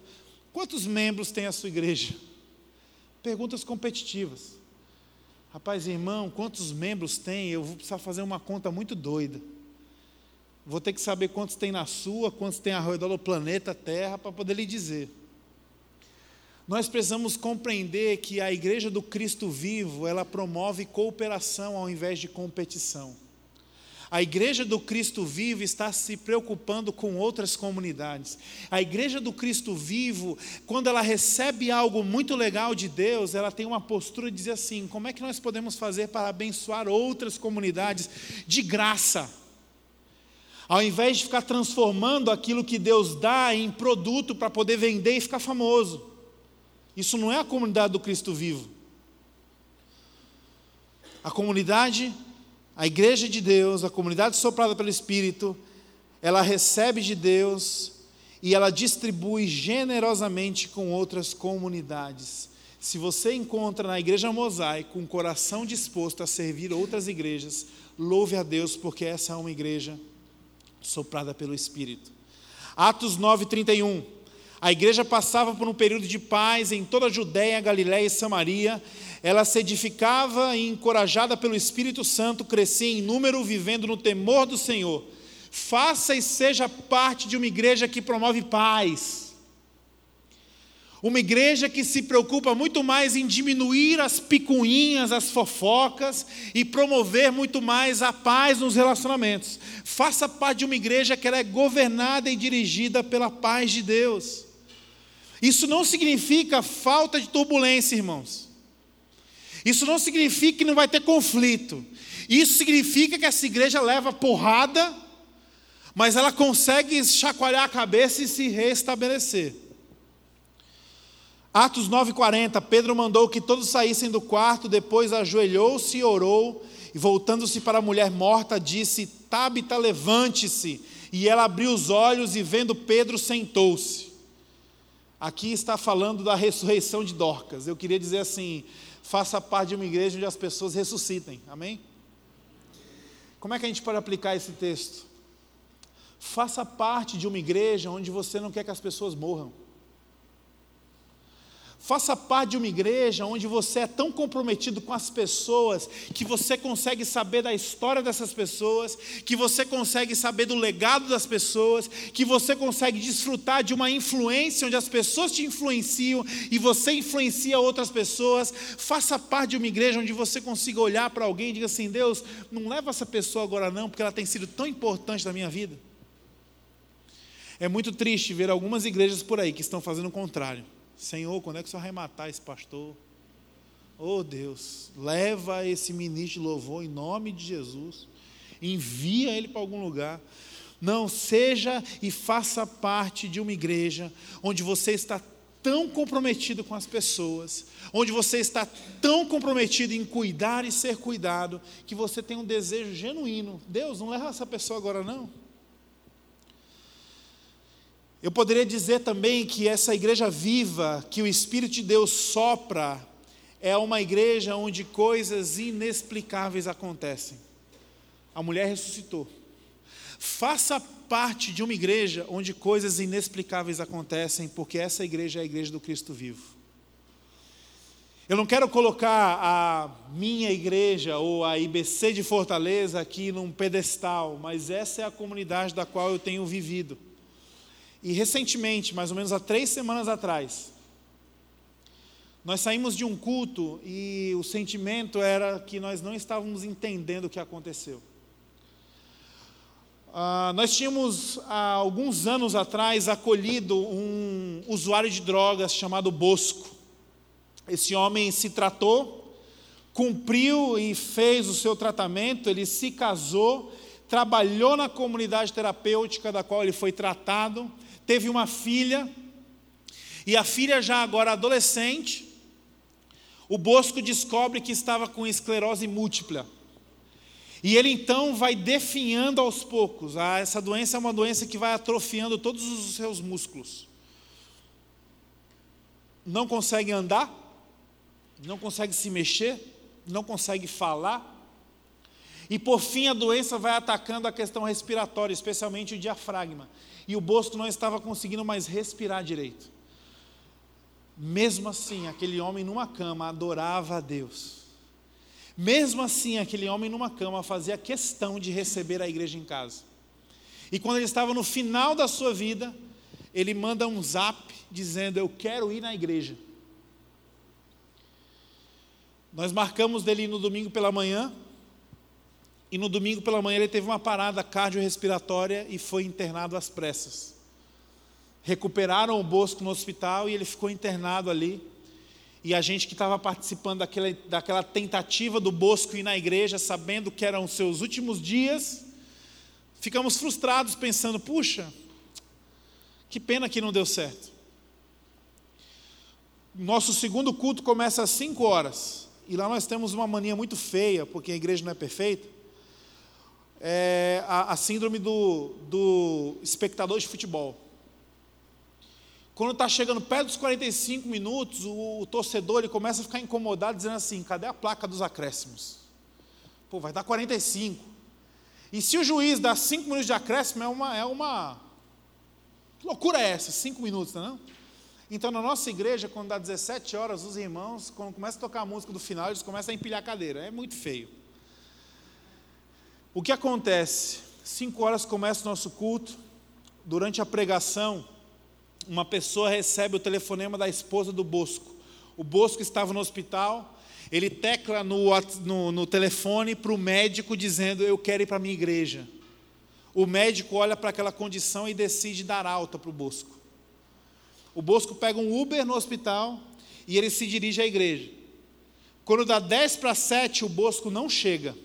Quantos membros tem a sua igreja? Perguntas competitivas. Rapaz, irmão, quantos membros tem? Eu vou precisar fazer uma conta muito doida. Vou ter que saber quantos tem na sua, quantos tem ao redor do planeta Terra, para poder lhe dizer. Nós precisamos compreender que a igreja do Cristo vivo, ela promove cooperação ao invés de competição. A igreja do Cristo vivo está se preocupando com outras comunidades. A igreja do Cristo vivo, quando ela recebe algo muito legal de Deus, ela tem uma postura de dizer assim: como é que nós podemos fazer para abençoar outras comunidades de graça? Ao invés de ficar transformando aquilo que Deus dá em produto para poder vender e ficar famoso. Isso não é a comunidade do Cristo vivo. A comunidade, a igreja de Deus, a comunidade soprada pelo Espírito, ela recebe de Deus e ela distribui generosamente com outras comunidades. Se você encontra na igreja mosaico um coração disposto a servir outras igrejas, louve a Deus, porque essa é uma igreja soprada pelo Espírito. Atos 9, 31. A igreja passava por um período de paz em toda a Judéia, Galiléia e Samaria. Ela se edificava e, encorajada pelo Espírito Santo, crescia em número, vivendo no temor do Senhor. Faça e seja parte de uma igreja que promove paz. Uma igreja que se preocupa muito mais em diminuir as picuinhas, as fofocas e promover muito mais a paz nos relacionamentos. Faça parte de uma igreja que ela é governada e dirigida pela paz de Deus. Isso não significa falta de turbulência, irmãos. Isso não significa que não vai ter conflito. Isso significa que essa igreja leva porrada, mas ela consegue chacoalhar a cabeça e se restabelecer. Atos 9:40, Pedro mandou que todos saíssem do quarto, depois ajoelhou-se e orou, e voltando-se para a mulher morta, disse: Tabita, levante-se. E ela abriu os olhos e vendo Pedro, sentou-se. Aqui está falando da ressurreição de Dorcas. Eu queria dizer assim: faça parte de uma igreja onde as pessoas ressuscitem. Amém? Como é que a gente pode aplicar esse texto? Faça parte de uma igreja onde você não quer que as pessoas morram. Faça parte de uma igreja onde você é tão comprometido com as pessoas que você consegue saber da história dessas pessoas, que você consegue saber do legado das pessoas, que você consegue desfrutar de uma influência onde as pessoas te influenciam e você influencia outras pessoas. Faça parte de uma igreja onde você consiga olhar para alguém e diga assim: Deus, não leva essa pessoa agora não, porque ela tem sido tão importante na minha vida. É muito triste ver algumas igrejas por aí que estão fazendo o contrário Senhor, quando é que o Senhor vai matar esse pastor? Oh Deus, leva esse ministro de louvor em nome de Jesus, envia ele para algum lugar. Não, seja e faça parte de uma igreja onde você está tão comprometido com as pessoas, onde você está tão comprometido em cuidar e ser cuidado, que você tem um desejo genuíno. Deus, não leva essa pessoa agora não. Eu poderia dizer também que essa igreja viva, que o Espírito de Deus sopra, é uma igreja onde coisas inexplicáveis acontecem. A mulher ressuscitou. Faça parte de uma igreja onde coisas inexplicáveis acontecem, porque essa igreja é a igreja do Cristo vivo. Eu não quero colocar a minha igreja ou a IBC de Fortaleza aqui num pedestal, mas essa é a comunidade da qual eu tenho vivido. E recentemente, mais ou menos há três semanas atrás, nós saímos de um culto e o sentimento era que nós não estávamos entendendo o que aconteceu. Ah, nós tínhamos, há alguns anos atrás, acolhido um usuário de drogas chamado Bosco. Esse homem se tratou, cumpriu e fez o seu tratamento, ele se casou, trabalhou na comunidade terapêutica da qual ele foi tratado, teve uma filha, e a filha já agora adolescente, o Bosco descobre que estava com esclerose múltipla. E ele então vai definhando aos poucos. Ah, essa doença é uma doença que vai atrofiando todos os seus músculos. Não consegue andar, não consegue se mexer, não consegue falar. E por fim a doença vai atacando a questão respiratória, especialmente o diafragma e o Bosco não estava conseguindo mais respirar direito. Mesmo assim, aquele homem numa cama adorava a Deus. Mesmo assim, aquele homem numa cama fazia questão de receber a igreja em casa. E quando ele estava no final da sua vida, ele manda um zap dizendo: Eu quero ir na igreja. Nós marcamos dele no domingo pela manhã, e no domingo pela manhã ele teve uma parada cardiorrespiratória e foi internado às pressas. Recuperaram o Bosco no hospital e ele ficou internado ali. E a gente que estava participando daquela, daquela tentativa do Bosco ir na igreja, sabendo que eram os seus últimos dias, ficamos frustrados pensando: puxa, que pena que não deu certo. Nosso segundo culto começa às 5 horas. E lá nós temos uma mania muito feia, porque a igreja não é perfeita é, a, a, síndrome do, do espectador de futebol. Quando está chegando perto dos 45 minutos, o, o, torcedor ele começa a ficar incomodado, dizendo assim: cadê a placa dos acréscimos? Pô, vai dar 45. E se o juiz dá 5 minutos de acréscimo, é uma. É uma que loucura é essa? 5 minutos, não é? Então, na nossa igreja, quando dá 17 horas, os irmãos, quando começa a tocar a música do final, eles começam a empilhar a cadeira. É muito feio. O que acontece? Cinco horas começa o nosso culto. Durante a pregação, uma pessoa recebe o telefonema da esposa do Bosco. O Bosco estava no hospital, ele tecla no, no, no telefone para o médico dizendo: Eu quero ir para a minha igreja. O médico olha para aquela condição e decide dar alta para o Bosco. O Bosco pega um Uber no hospital e ele se dirige à igreja. Quando dá 10 para 7, o Bosco não chega.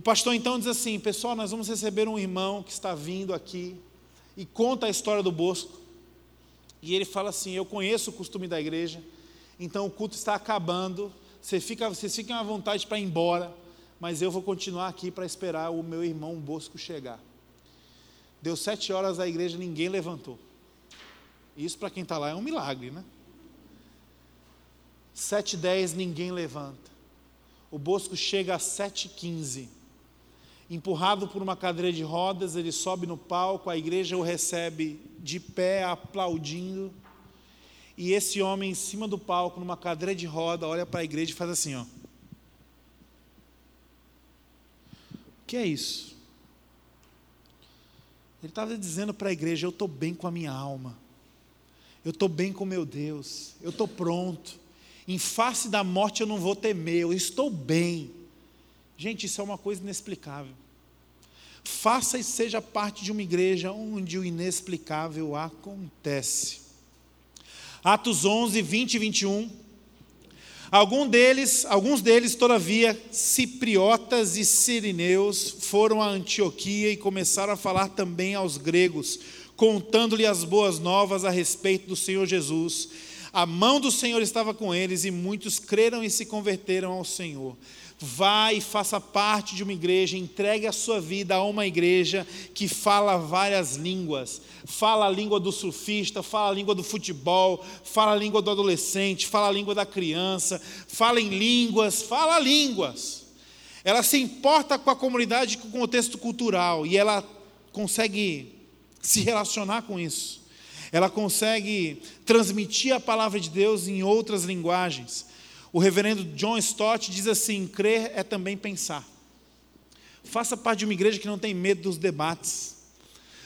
O pastor então diz assim: Pessoal, nós vamos receber um irmão que está vindo aqui e conta a história do Bosco. E ele fala assim: Eu conheço o costume da igreja, então o culto está acabando, você fica, vocês fiquem à vontade para ir embora, mas eu vou continuar aqui para esperar o meu irmão Bosco chegar. Deu sete horas a igreja, ninguém levantou. Isso para quem está lá é um milagre, né? Sete dez, ninguém levanta. O Bosco chega às sete quinze empurrado por uma cadeira de rodas, ele sobe no palco, a igreja o recebe de pé, aplaudindo. e esse homem em cima do palco, numa cadeira de roda, olha para a igreja e faz assim, ó. O que é isso? Ele estava dizendo para a igreja: Eu estou bem com a minha alma, eu estou bem com meu Deus, eu estou pronto. Em face da morte eu não vou temer, eu estou bem. Gente, isso é uma coisa inexplicável. Faça e seja parte de uma igreja onde o inexplicável acontece. Atos 11, 20 e 21. Algum deles, alguns deles, todavia, cipriotas e sirineus, foram a Antioquia e começaram a falar também aos gregos, contando-lhe as boas novas a respeito do Senhor Jesus. A mão do Senhor estava com eles e muitos creram e se converteram ao Senhor. Vá e faça parte de uma igreja, entregue a sua vida a uma igreja que fala várias línguas. Fala a língua do surfista, fala a língua do futebol, fala a língua do adolescente, fala a língua da criança, fala em línguas, fala línguas. Ela se importa com a comunidade, com o contexto cultural e ela consegue se relacionar com isso. Ela consegue transmitir a palavra de Deus em outras linguagens. O reverendo John Stott diz assim: crer é também pensar. Faça parte de uma igreja que não tem medo dos debates.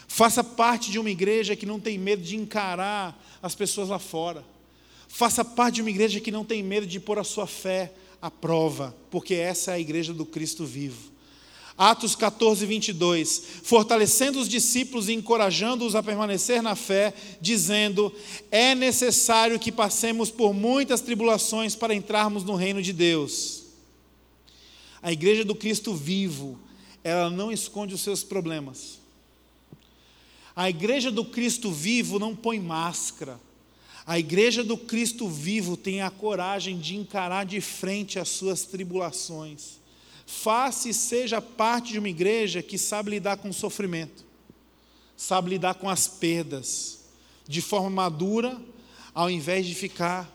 Faça parte de uma igreja que não tem medo de encarar as pessoas lá fora. Faça parte de uma igreja que não tem medo de pôr a sua fé à prova, porque essa é a igreja do Cristo vivo. Atos 14, 22. Fortalecendo os discípulos e encorajando-os a permanecer na fé, dizendo: É necessário que passemos por muitas tribulações para entrarmos no reino de Deus. A igreja do Cristo vivo, ela não esconde os seus problemas. A igreja do Cristo vivo não põe máscara. A igreja do Cristo vivo tem a coragem de encarar de frente as suas tribulações. Faça e seja parte de uma igreja que sabe lidar com o sofrimento, sabe lidar com as perdas, de forma madura, ao invés de ficar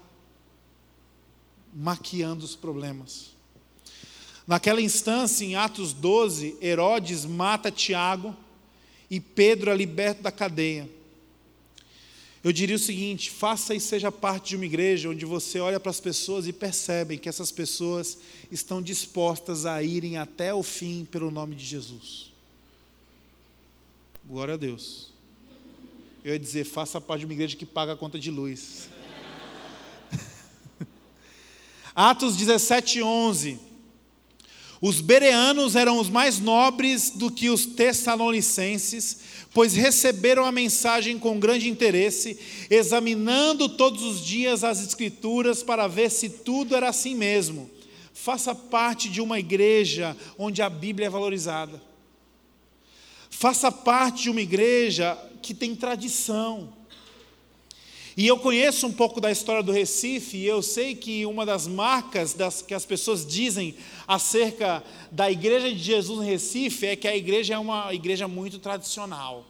maquiando os problemas. Naquela instância, em Atos 12, Herodes mata Tiago e Pedro é liberto da cadeia. Eu diria o seguinte: faça e seja parte de uma igreja onde você olha para as pessoas e percebe que essas pessoas estão dispostas a irem até o fim pelo nome de Jesus. Glória a Deus. Eu ia dizer, faça parte de uma igreja que paga a conta de luz. [LAUGHS] Atos 17, 11. Os bereanos eram os mais nobres do que os tessalonicenses, pois receberam a mensagem com grande interesse, examinando todos os dias as Escrituras para ver se tudo era assim mesmo. Faça parte de uma igreja onde a Bíblia é valorizada. Faça parte de uma igreja que tem tradição. E eu conheço um pouco da história do Recife, e eu sei que uma das marcas das, que as pessoas dizem acerca da Igreja de Jesus no Recife é que a igreja é uma igreja muito tradicional.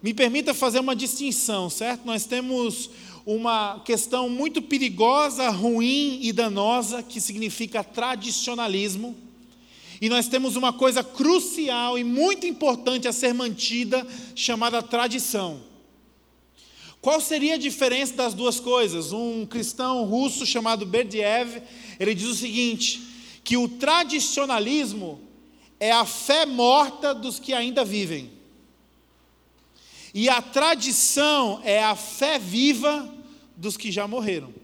Me permita fazer uma distinção, certo? Nós temos uma questão muito perigosa, ruim e danosa, que significa tradicionalismo. E nós temos uma coisa crucial e muito importante a ser mantida, chamada tradição. Qual seria a diferença das duas coisas? Um cristão russo chamado Berdiev, ele diz o seguinte, que o tradicionalismo é a fé morta dos que ainda vivem. E a tradição é a fé viva dos que já morreram.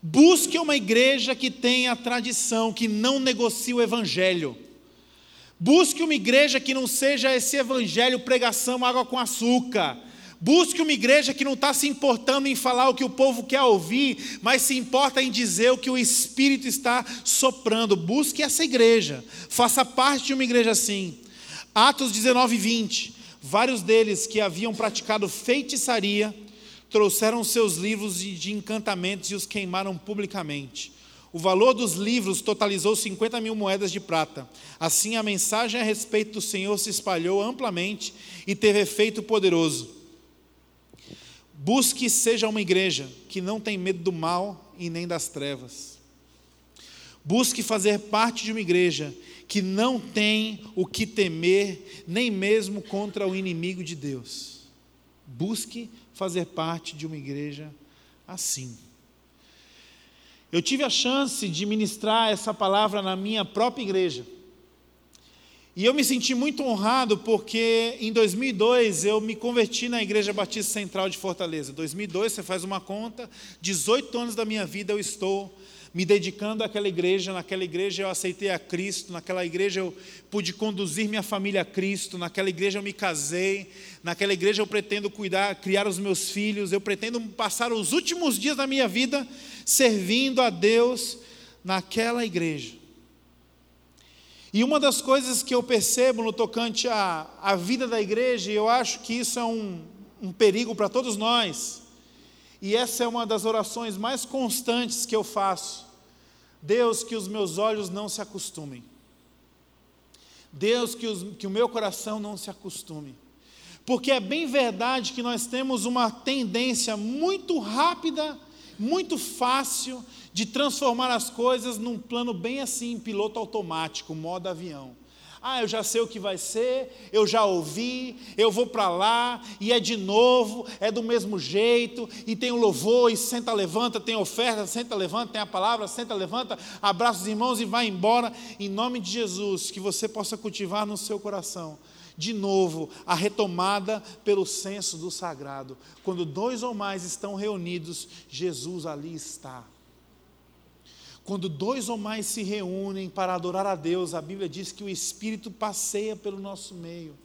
Busque uma igreja que tenha tradição, que não negocie o evangelho. Busque uma igreja que não seja esse evangelho pregação água com açúcar. Busque uma igreja que não está se importando em falar o que o povo quer ouvir, mas se importa em dizer o que o Espírito está soprando. Busque essa igreja. Faça parte de uma igreja assim. Atos 19, 20. Vários deles que haviam praticado feitiçaria trouxeram seus livros de encantamentos e os queimaram publicamente. O valor dos livros totalizou 50 mil moedas de prata. Assim, a mensagem a respeito do Senhor se espalhou amplamente e teve efeito poderoso. Busque seja uma igreja que não tem medo do mal e nem das trevas. Busque fazer parte de uma igreja que não tem o que temer, nem mesmo contra o inimigo de Deus. Busque fazer parte de uma igreja assim. Eu tive a chance de ministrar essa palavra na minha própria igreja. E eu me senti muito honrado porque em 2002 eu me converti na Igreja Batista Central de Fortaleza. 2002, você faz uma conta, 18 anos da minha vida eu estou me dedicando àquela igreja. Naquela igreja eu aceitei a Cristo, naquela igreja eu pude conduzir minha família a Cristo, naquela igreja eu me casei, naquela igreja eu pretendo cuidar, criar os meus filhos, eu pretendo passar os últimos dias da minha vida servindo a Deus naquela igreja. E uma das coisas que eu percebo no tocante à, à vida da igreja, e eu acho que isso é um, um perigo para todos nós, e essa é uma das orações mais constantes que eu faço. Deus, que os meus olhos não se acostumem. Deus, que, os, que o meu coração não se acostume. Porque é bem verdade que nós temos uma tendência muito rápida, muito fácil, de transformar as coisas num plano bem assim, piloto automático, modo avião. Ah, eu já sei o que vai ser, eu já ouvi, eu vou para lá, e é de novo, é do mesmo jeito, e tem o louvor, e senta, levanta, tem oferta, senta, levanta, tem a palavra, senta, levanta, abraça os irmãos e vai embora. Em nome de Jesus, que você possa cultivar no seu coração, de novo, a retomada pelo senso do sagrado. Quando dois ou mais estão reunidos, Jesus ali está. Quando dois ou mais se reúnem para adorar a Deus, a Bíblia diz que o Espírito passeia pelo nosso meio.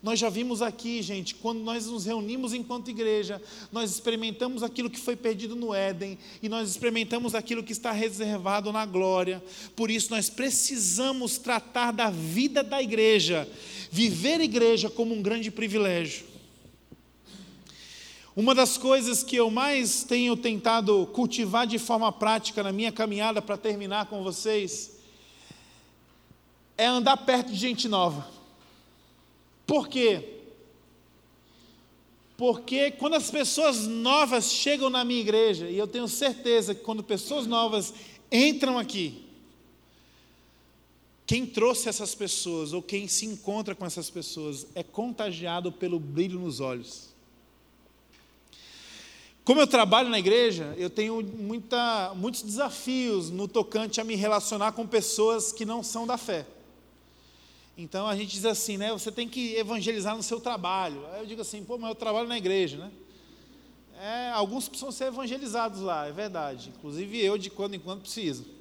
Nós já vimos aqui, gente, quando nós nos reunimos enquanto igreja, nós experimentamos aquilo que foi perdido no Éden e nós experimentamos aquilo que está reservado na glória. Por isso, nós precisamos tratar da vida da igreja, viver igreja como um grande privilégio. Uma das coisas que eu mais tenho tentado cultivar de forma prática na minha caminhada para terminar com vocês é andar perto de gente nova. Por quê? Porque quando as pessoas novas chegam na minha igreja, e eu tenho certeza que quando pessoas novas entram aqui, quem trouxe essas pessoas ou quem se encontra com essas pessoas é contagiado pelo brilho nos olhos. Como eu trabalho na igreja, eu tenho muita, muitos desafios no tocante a me relacionar com pessoas que não são da fé. Então a gente diz assim, né? Você tem que evangelizar no seu trabalho. Aí eu digo assim, pô, mas eu trabalho na igreja, né? É, alguns precisam ser evangelizados lá, é verdade. Inclusive eu, de quando em quando, preciso.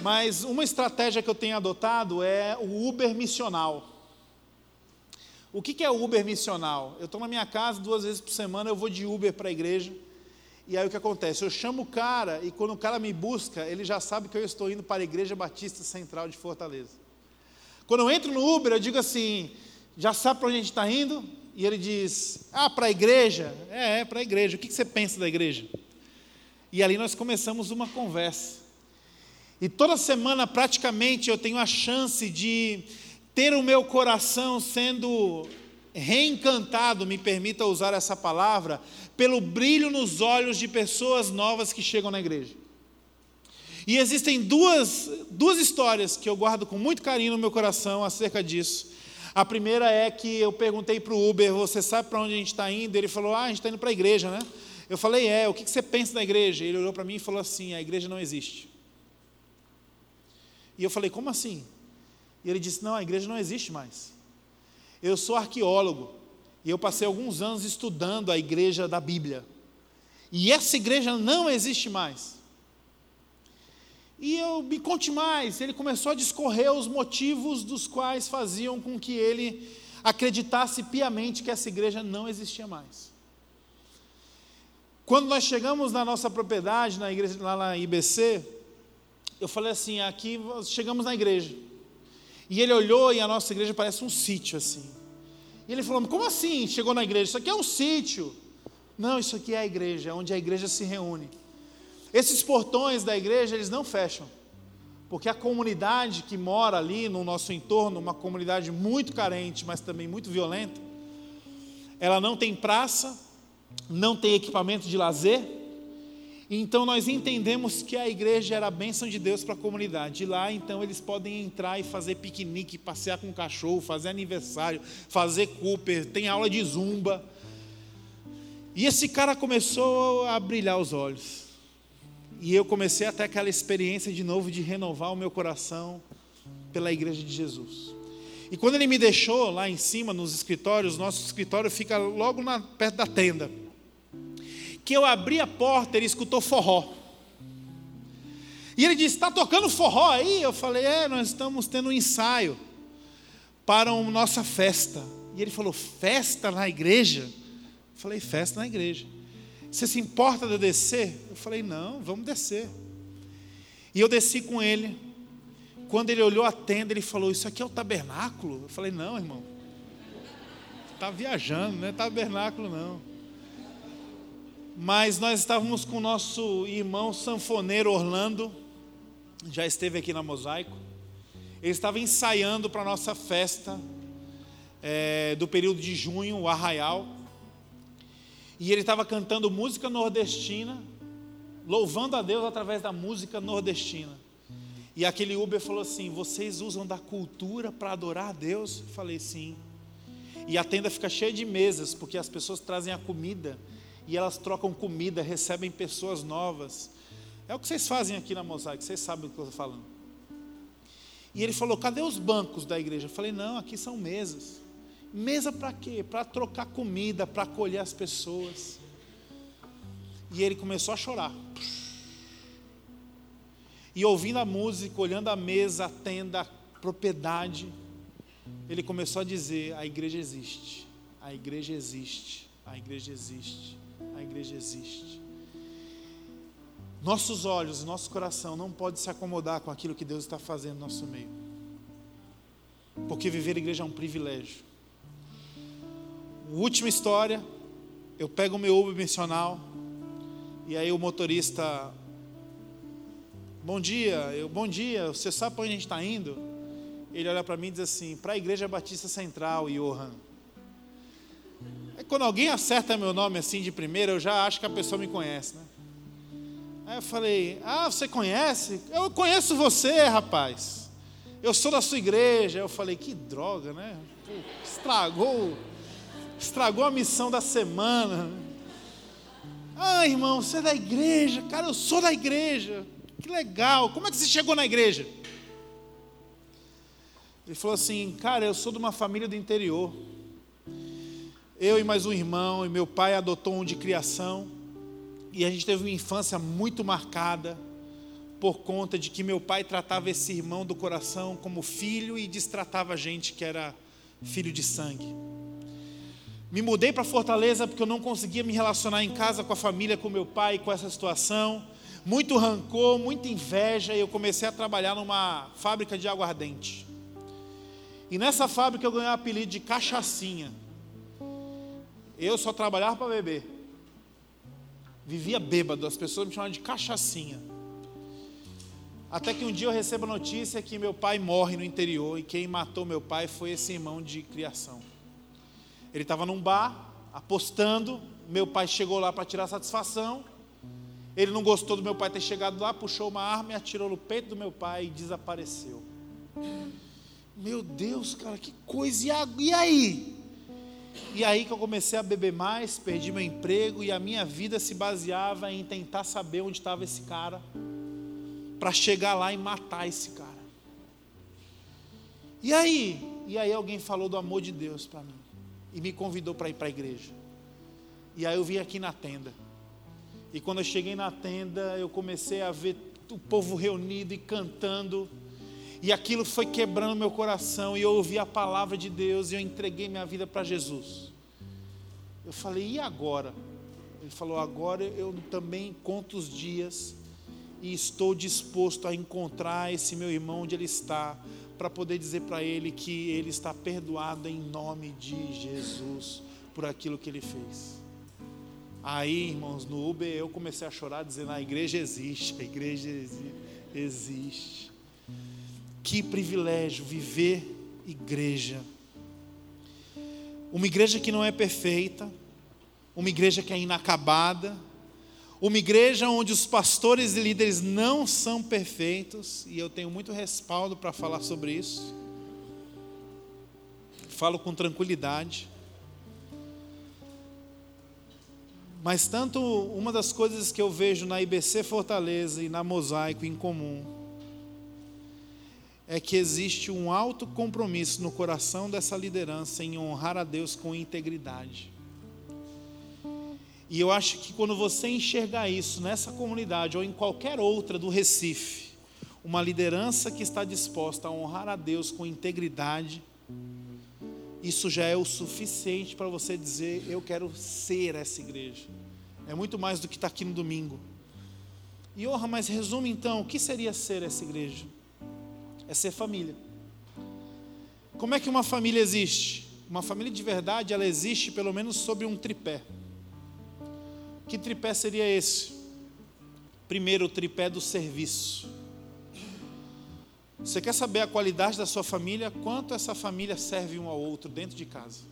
Mas uma estratégia que eu tenho adotado é o Uber missional. O que é o Uber missional? Eu estou na minha casa duas vezes por semana, eu vou de Uber para a igreja. E aí o que acontece? Eu chamo o cara e quando o cara me busca, ele já sabe que eu estou indo para a Igreja Batista Central de Fortaleza. Quando eu entro no Uber, eu digo assim: já sabe para onde a gente está indo? E ele diz: Ah, para a igreja? É, é para a igreja. O que você pensa da igreja? E ali nós começamos uma conversa. E toda semana, praticamente, eu tenho a chance de ter o meu coração sendo reencantado, me permita usar essa palavra, pelo brilho nos olhos de pessoas novas que chegam na igreja. E existem duas, duas histórias que eu guardo com muito carinho no meu coração acerca disso. A primeira é que eu perguntei para o Uber: Você sabe para onde a gente está indo? Ele falou: Ah, a gente está indo para a igreja, né? Eu falei: É, o que você pensa da igreja? Ele olhou para mim e falou assim: A igreja não existe. E eu falei: Como assim? E ele disse: Não, a igreja não existe mais. Eu sou arqueólogo e eu passei alguns anos estudando a igreja da Bíblia. E essa igreja não existe mais. E eu me conte mais, ele começou a discorrer os motivos dos quais faziam com que ele acreditasse piamente que essa igreja não existia mais. Quando nós chegamos na nossa propriedade, na igreja lá na IBC, eu falei assim: aqui chegamos na igreja. E ele olhou e a nossa igreja parece um sítio assim. E ele falou: Como assim? Chegou na igreja? Isso aqui é um sítio. Não, isso aqui é a igreja, é onde a igreja se reúne. Esses portões da igreja, eles não fecham. Porque a comunidade que mora ali no nosso entorno, uma comunidade muito carente, mas também muito violenta, ela não tem praça, não tem equipamento de lazer, então nós entendemos que a igreja era a bênção de Deus para a comunidade. E lá então eles podem entrar e fazer piquenique, passear com o cachorro, fazer aniversário, fazer Cooper, tem aula de zumba. E esse cara começou a brilhar os olhos. E eu comecei a ter aquela experiência de novo de renovar o meu coração pela igreja de Jesus. E quando ele me deixou lá em cima nos escritórios, nosso escritório fica logo na, perto da tenda. Que eu abri a porta, ele escutou forró. E ele disse: Está tocando forró aí? Eu falei: É, nós estamos tendo um ensaio para a nossa festa. E ele falou: Festa na igreja? Eu falei: Festa na igreja. Você se importa de eu descer? Eu falei: Não, vamos descer. E eu desci com ele. Quando ele olhou a tenda, ele falou: Isso aqui é o tabernáculo? Eu falei: Não, irmão. Está viajando, não é tabernáculo, não. Mas nós estávamos com o nosso irmão sanfoneiro Orlando, já esteve aqui na Mosaico. Ele estava ensaiando para a nossa festa é, do período de junho, o Arraial. E ele estava cantando música nordestina, louvando a Deus através da música nordestina. E aquele Uber falou assim: Vocês usam da cultura para adorar a Deus? Eu falei: Sim. E a tenda fica cheia de mesas, porque as pessoas trazem a comida e elas trocam comida, recebem pessoas novas. É o que vocês fazem aqui na Mosaic, vocês sabem do que eu estou falando. E ele falou: Cadê os bancos da igreja? Eu falei: Não, aqui são mesas. Mesa para quê? Para trocar comida, para acolher as pessoas. E ele começou a chorar. E ouvindo a música, olhando a mesa, a tenda, a propriedade, ele começou a dizer: a igreja existe, a igreja existe, a igreja existe, a igreja existe. Nossos olhos nosso coração não pode se acomodar com aquilo que Deus está fazendo no nosso meio. Porque viver a igreja é um privilégio. Última história, eu pego o meu Uber mencional e aí o motorista Bom dia, eu, bom dia, você sabe para onde a gente está indo? Ele olha para mim e diz assim: para a Igreja Batista Central, Johan. Aí quando alguém acerta meu nome assim de primeira, eu já acho que a pessoa me conhece, né? Aí eu falei: Ah, você conhece? Eu conheço você, rapaz. Eu sou da sua igreja. Eu falei: Que droga, né? Pô, estragou, estragou a missão da semana. Ah, irmão, você é da igreja. Cara, eu sou da igreja. Que legal, como é que você chegou na igreja? Ele falou assim: Cara, eu sou de uma família do interior. Eu e mais um irmão, e meu pai adotou um de criação. E a gente teve uma infância muito marcada por conta de que meu pai tratava esse irmão do coração como filho e destratava a gente que era filho de sangue. Me mudei para Fortaleza porque eu não conseguia me relacionar em casa com a família, com meu pai, com essa situação muito rancor, muita inveja, e eu comecei a trabalhar numa fábrica de aguardente. E nessa fábrica eu ganhei o apelido de cachaçinha. Eu só trabalhava para beber. Vivia bêbado, as pessoas me chamavam de cachaçinha. Até que um dia eu recebo a notícia que meu pai morre no interior e quem matou meu pai foi esse irmão de criação. Ele estava num bar, apostando, meu pai chegou lá para tirar satisfação ele não gostou do meu pai ter chegado lá, puxou uma arma e atirou no peito do meu pai e desapareceu. Meu Deus, cara, que coisa. E aí? E aí que eu comecei a beber mais, perdi meu emprego e a minha vida se baseava em tentar saber onde estava esse cara, para chegar lá e matar esse cara. E aí? E aí alguém falou do amor de Deus para mim e me convidou para ir para a igreja. E aí eu vim aqui na tenda. E quando eu cheguei na tenda, eu comecei a ver o povo reunido e cantando. E aquilo foi quebrando meu coração. E eu ouvi a palavra de Deus e eu entreguei minha vida para Jesus. Eu falei, e agora? Ele falou, agora eu também conto os dias e estou disposto a encontrar esse meu irmão onde ele está, para poder dizer para ele que ele está perdoado em nome de Jesus por aquilo que ele fez. Aí, irmãos, no Uber eu comecei a chorar, dizendo: a igreja existe, a igreja existe. Que privilégio viver igreja. Uma igreja que não é perfeita, uma igreja que é inacabada, uma igreja onde os pastores e líderes não são perfeitos, e eu tenho muito respaldo para falar sobre isso. Falo com tranquilidade. Mas tanto uma das coisas que eu vejo na IBC Fortaleza e na Mosaico em comum é que existe um alto compromisso no coração dessa liderança em honrar a Deus com integridade. E eu acho que quando você enxergar isso nessa comunidade ou em qualquer outra do Recife, uma liderança que está disposta a honrar a Deus com integridade, isso já é o suficiente para você dizer: Eu quero ser essa igreja. É muito mais do que está aqui no domingo. E honra, mas resume então: o que seria ser essa igreja? É ser família. Como é que uma família existe? Uma família de verdade, ela existe pelo menos sobre um tripé. Que tripé seria esse? Primeiro, o tripé do serviço. Você quer saber a qualidade da sua família? Quanto essa família serve um ao outro dentro de casa?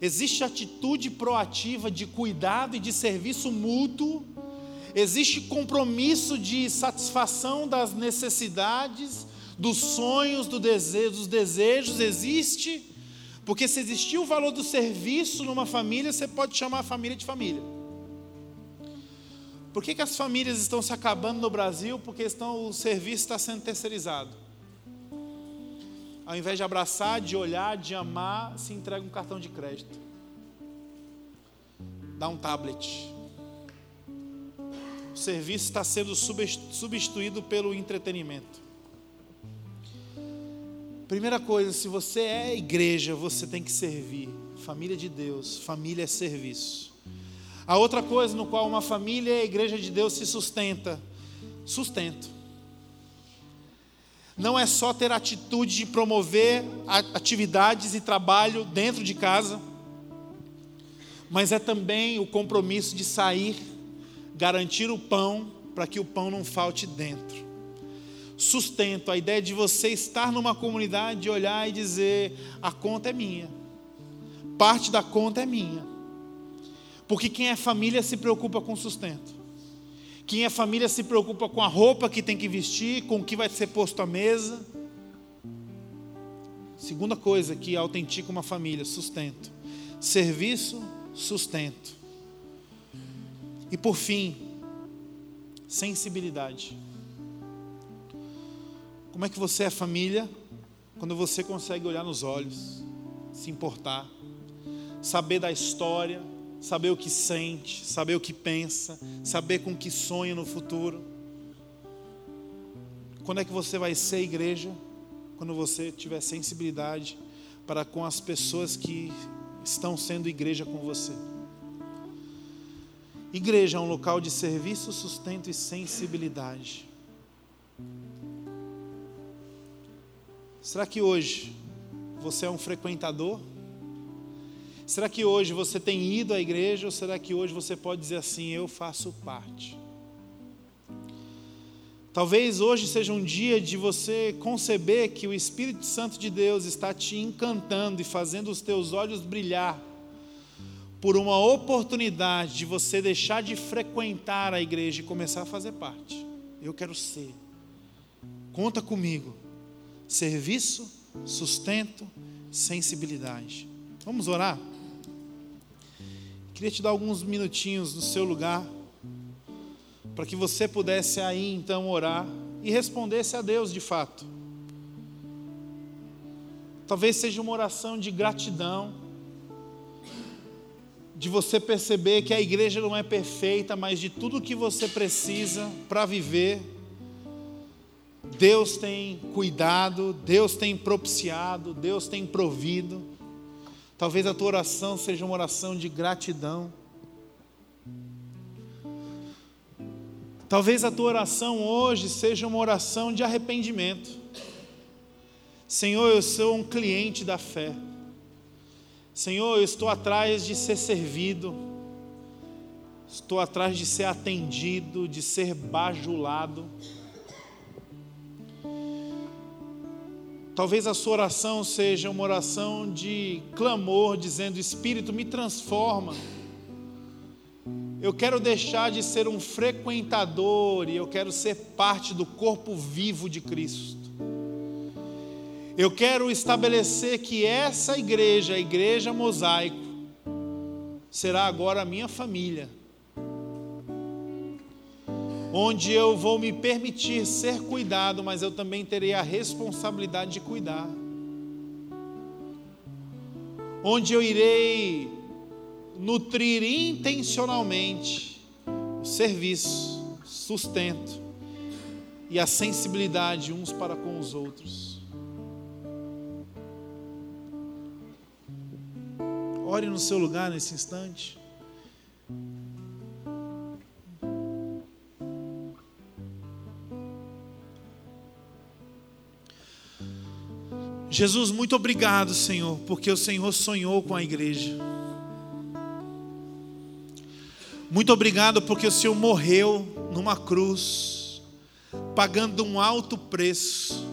Existe atitude proativa de cuidado e de serviço mútuo. Existe compromisso de satisfação das necessidades, dos sonhos, do desejo, dos desejos. Existe porque se existir o valor do serviço numa família, você pode chamar a família de família. Por que, que as famílias estão se acabando no Brasil? Porque estão, o serviço está sendo terceirizado. Ao invés de abraçar, de olhar, de amar, se entrega um cartão de crédito. Dá um tablet. Serviço está sendo substituído pelo entretenimento. Primeira coisa, se você é igreja, você tem que servir. Família de Deus, família é serviço. A outra coisa no qual uma família e a igreja de Deus se sustenta, sustento. Não é só ter atitude de promover atividades e trabalho dentro de casa, mas é também o compromisso de sair, garantir o pão para que o pão não falte dentro sustento, a ideia de você estar numa comunidade, olhar e dizer: a conta é minha, parte da conta é minha. Porque quem é família se preocupa com sustento. Quem é família se preocupa com a roupa que tem que vestir, com o que vai ser posto à mesa. Segunda coisa que autentica uma família: sustento. Serviço, sustento. E por fim, sensibilidade. Como é que você é família quando você consegue olhar nos olhos, se importar, saber da história, saber o que sente, saber o que pensa, saber com que sonha no futuro? Quando é que você vai ser igreja? Quando você tiver sensibilidade para com as pessoas que estão sendo igreja com você. Igreja é um local de serviço, sustento e sensibilidade. Será que hoje você é um frequentador? Será que hoje você tem ido à igreja ou será que hoje você pode dizer assim: eu faço parte? Talvez hoje seja um dia de você conceber que o Espírito Santo de Deus está te encantando e fazendo os teus olhos brilhar por uma oportunidade de você deixar de frequentar a igreja e começar a fazer parte. Eu quero ser. Conta comigo serviço, sustento, sensibilidade. Vamos orar? Queria te dar alguns minutinhos no seu lugar, para que você pudesse aí então orar e respondesse a Deus de fato. Talvez seja uma oração de gratidão, de você perceber que a igreja não é perfeita, mas de tudo que você precisa para viver Deus tem cuidado, Deus tem propiciado, Deus tem provido. Talvez a tua oração seja uma oração de gratidão. Talvez a tua oração hoje seja uma oração de arrependimento. Senhor, eu sou um cliente da fé. Senhor, eu estou atrás de ser servido. Estou atrás de ser atendido, de ser bajulado. Talvez a sua oração seja uma oração de clamor, dizendo: Espírito, me transforma. Eu quero deixar de ser um frequentador e eu quero ser parte do corpo vivo de Cristo. Eu quero estabelecer que essa igreja, a igreja mosaico, será agora a minha família, onde eu vou me permitir ser cuidado, mas eu também terei a responsabilidade de cuidar, onde eu irei nutrir intencionalmente o serviço, sustento e a sensibilidade uns para com os outros. Ore no seu lugar nesse instante. Jesus, muito obrigado, Senhor, porque o Senhor sonhou com a igreja. Muito obrigado porque o Senhor morreu numa cruz, pagando um alto preço,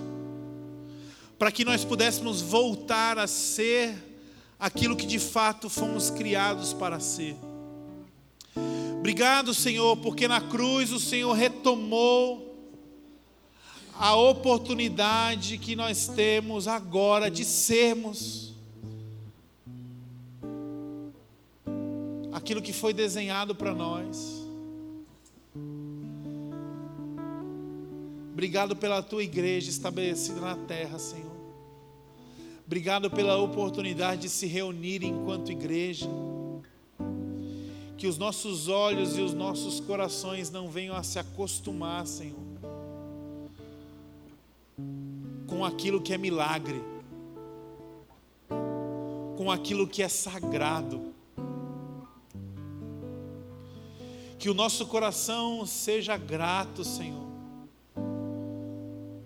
para que nós pudéssemos voltar a ser aquilo que de fato fomos criados para ser. Obrigado, Senhor, porque na cruz o Senhor retomou a oportunidade que nós temos agora de sermos aquilo que foi desenhado para nós. Obrigado pela tua igreja estabelecida na terra, Senhor. Obrigado pela oportunidade de se reunir enquanto igreja. Que os nossos olhos e os nossos corações não venham a se acostumar, Senhor, com aquilo que é milagre, com aquilo que é sagrado Que o nosso coração seja grato, Senhor,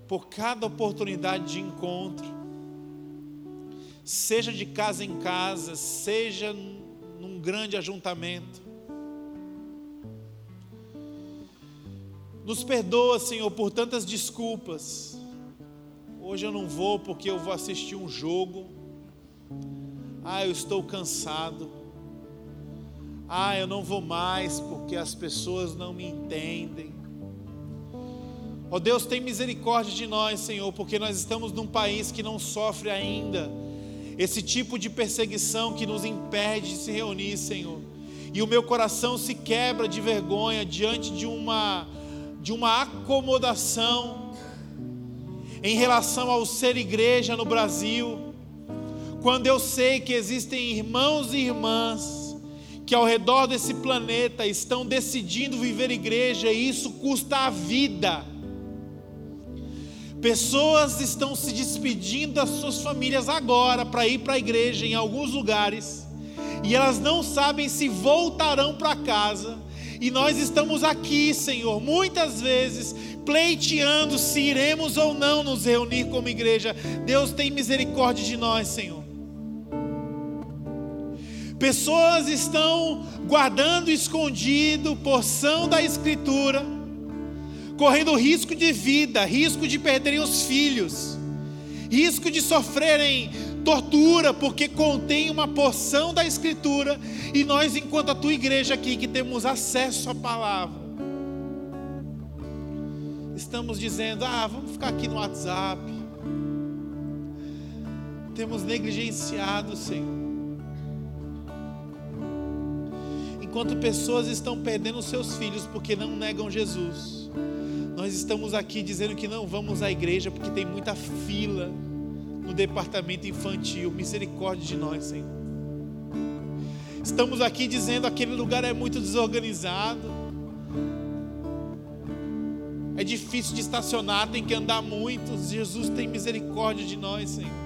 por cada oportunidade de encontro, seja de casa em casa, seja num grande ajuntamento. Nos perdoa, Senhor, por tantas desculpas. Hoje eu não vou porque eu vou assistir um jogo. Ah, eu estou cansado. Ah, eu não vou mais porque as pessoas não me entendem. Ó oh, Deus, tem misericórdia de nós, Senhor, porque nós estamos num país que não sofre ainda esse tipo de perseguição que nos impede de se reunir, Senhor. E o meu coração se quebra de vergonha diante de uma de uma acomodação em relação ao ser igreja no Brasil. Quando eu sei que existem irmãos e irmãs que ao redor desse planeta estão decidindo viver igreja e isso custa a vida. Pessoas estão se despedindo das suas famílias agora para ir para a igreja em alguns lugares e elas não sabem se voltarão para casa. E nós estamos aqui, Senhor, muitas vezes pleiteando se iremos ou não nos reunir como igreja. Deus tem misericórdia de nós, Senhor. Pessoas estão guardando escondido porção da Escritura, correndo risco de vida, risco de perderem os filhos, risco de sofrerem tortura, porque contém uma porção da Escritura, e nós, enquanto a tua igreja aqui, que temos acesso à palavra, estamos dizendo: ah, vamos ficar aqui no WhatsApp. Temos negligenciado, Senhor. Enquanto pessoas estão perdendo seus filhos porque não negam Jesus, nós estamos aqui dizendo que não vamos à igreja porque tem muita fila no departamento infantil. Misericórdia de nós, Senhor. Estamos aqui dizendo que aquele lugar é muito desorganizado. É difícil de estacionar, tem que andar muito. Jesus tem misericórdia de nós, Senhor.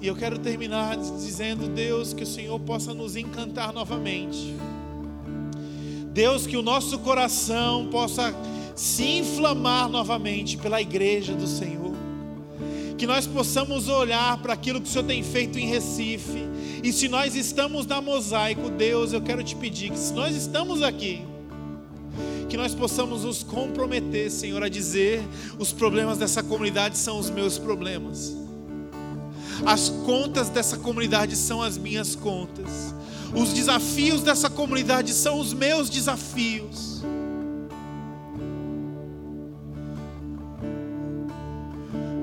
E eu quero terminar dizendo, Deus, que o Senhor possa nos encantar novamente. Deus, que o nosso coração possa se inflamar novamente pela igreja do Senhor. Que nós possamos olhar para aquilo que o Senhor tem feito em Recife. E se nós estamos na mosaico, Deus, eu quero te pedir que se nós estamos aqui, que nós possamos nos comprometer, Senhor, a dizer: os problemas dessa comunidade são os meus problemas as contas dessa comunidade são as minhas contas. Os desafios dessa comunidade são os meus desafios.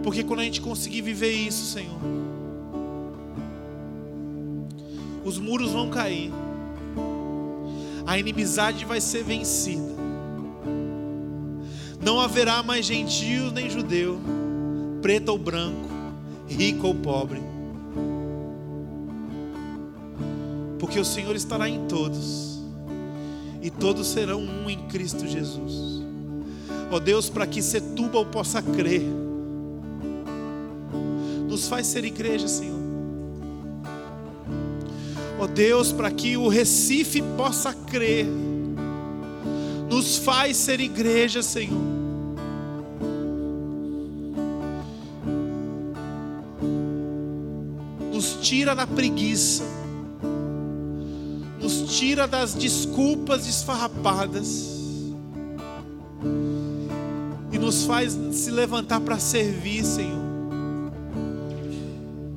Porque quando a gente conseguir viver isso, Senhor, os muros vão cair, a inimizade vai ser vencida, não haverá mais gentio nem judeu, preto ou branco, rico ou pobre, porque o Senhor estará em todos, e todos serão um em Cristo Jesus. Ó Deus, para que Setúbal possa crer, nos faz ser igreja, Senhor. Ó Deus, para que o Recife possa crer, nos faz ser igreja, Senhor. Nos tira da preguiça, tira das desculpas esfarrapadas e nos faz se levantar para servir, Senhor.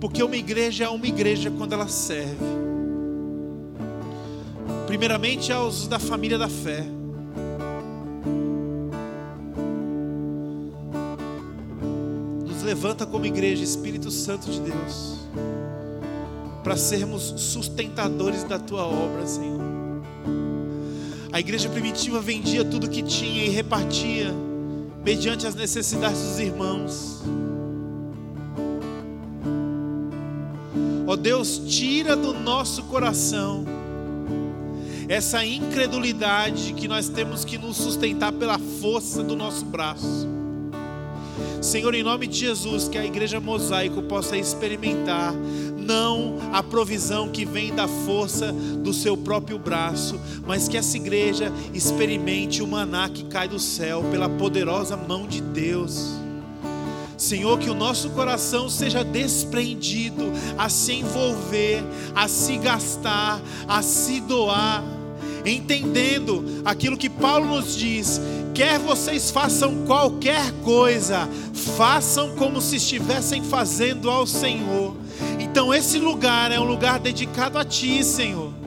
Porque uma igreja é uma igreja quando ela serve. Primeiramente aos da família da fé. Nos levanta como igreja, Espírito Santo de Deus, para sermos sustentadores da tua obra, Senhor. A igreja primitiva vendia tudo que tinha e repartia mediante as necessidades dos irmãos. Ó oh Deus, tira do nosso coração essa incredulidade que nós temos que nos sustentar pela força do nosso braço. Senhor, em nome de Jesus, que a igreja mosaico possa experimentar não a provisão que vem da força do seu próprio braço, mas que essa igreja experimente o maná que cai do céu pela poderosa mão de Deus. Senhor, que o nosso coração seja desprendido a se envolver, a se gastar, a se doar, entendendo aquilo que Paulo nos diz: quer vocês façam qualquer coisa, façam como se estivessem fazendo ao Senhor. Então, esse lugar é um lugar dedicado a Ti, Senhor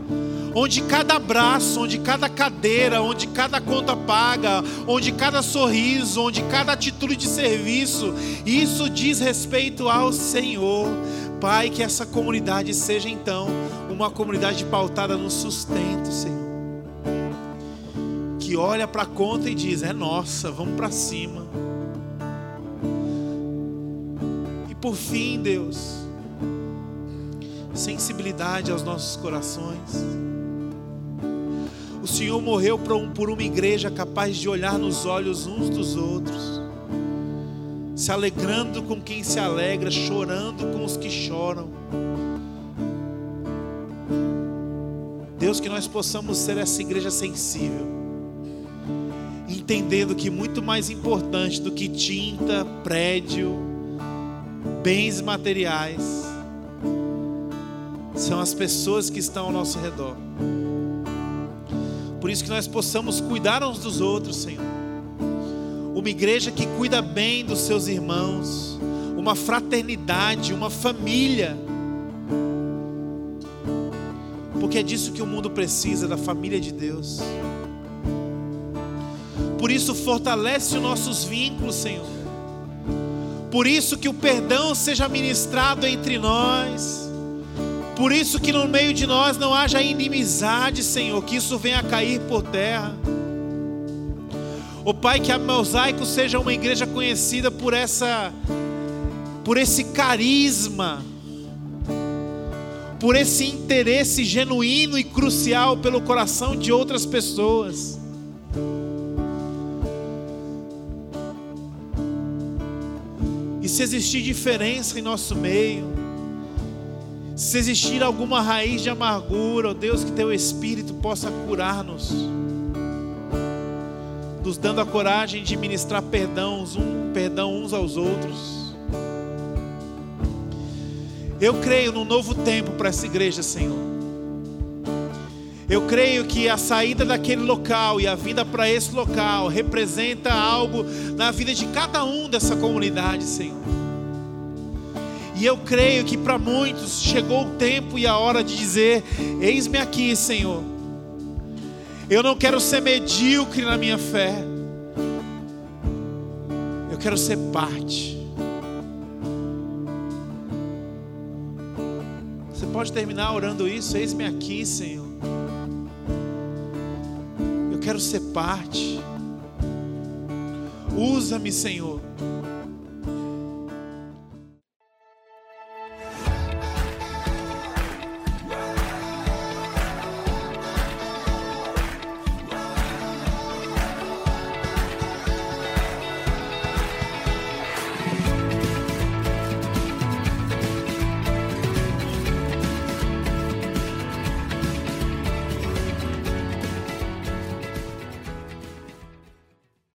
onde cada abraço, onde cada cadeira, onde cada conta paga, onde cada sorriso, onde cada atitude de serviço, isso diz respeito ao Senhor. Pai, que essa comunidade seja então uma comunidade pautada no sustento, Senhor. Que olha para a conta e diz: é nossa, vamos para cima. E por fim, Deus, sensibilidade aos nossos corações. O Senhor morreu por uma igreja capaz de olhar nos olhos uns dos outros, se alegrando com quem se alegra, chorando com os que choram. Deus, que nós possamos ser essa igreja sensível, entendendo que muito mais importante do que tinta, prédio, bens materiais, são as pessoas que estão ao nosso redor. Por isso que nós possamos cuidar uns dos outros, Senhor. Uma igreja que cuida bem dos seus irmãos, uma fraternidade, uma família. Porque é disso que o mundo precisa, da família de Deus. Por isso fortalece os nossos vínculos, Senhor. Por isso que o perdão seja ministrado entre nós por isso que no meio de nós não haja inimizade, Senhor, que isso venha a cair por terra. O oh, Pai, que a Mosaico seja uma igreja conhecida por essa por esse carisma, por esse interesse genuíno e crucial pelo coração de outras pessoas. E se existir diferença em nosso meio, se existir alguma raiz de amargura, ó Deus, que teu Espírito possa curar-nos, nos dando a coragem de ministrar perdão, um, perdão uns aos outros. Eu creio num novo tempo para essa igreja, Senhor. Eu creio que a saída daquele local e a vinda para esse local representa algo na vida de cada um dessa comunidade, Senhor. E eu creio que para muitos chegou o tempo e a hora de dizer: Eis-me aqui, Senhor. Eu não quero ser medíocre na minha fé. Eu quero ser parte. Você pode terminar orando isso? Eis-me aqui, Senhor. Eu quero ser parte. Usa-me, Senhor.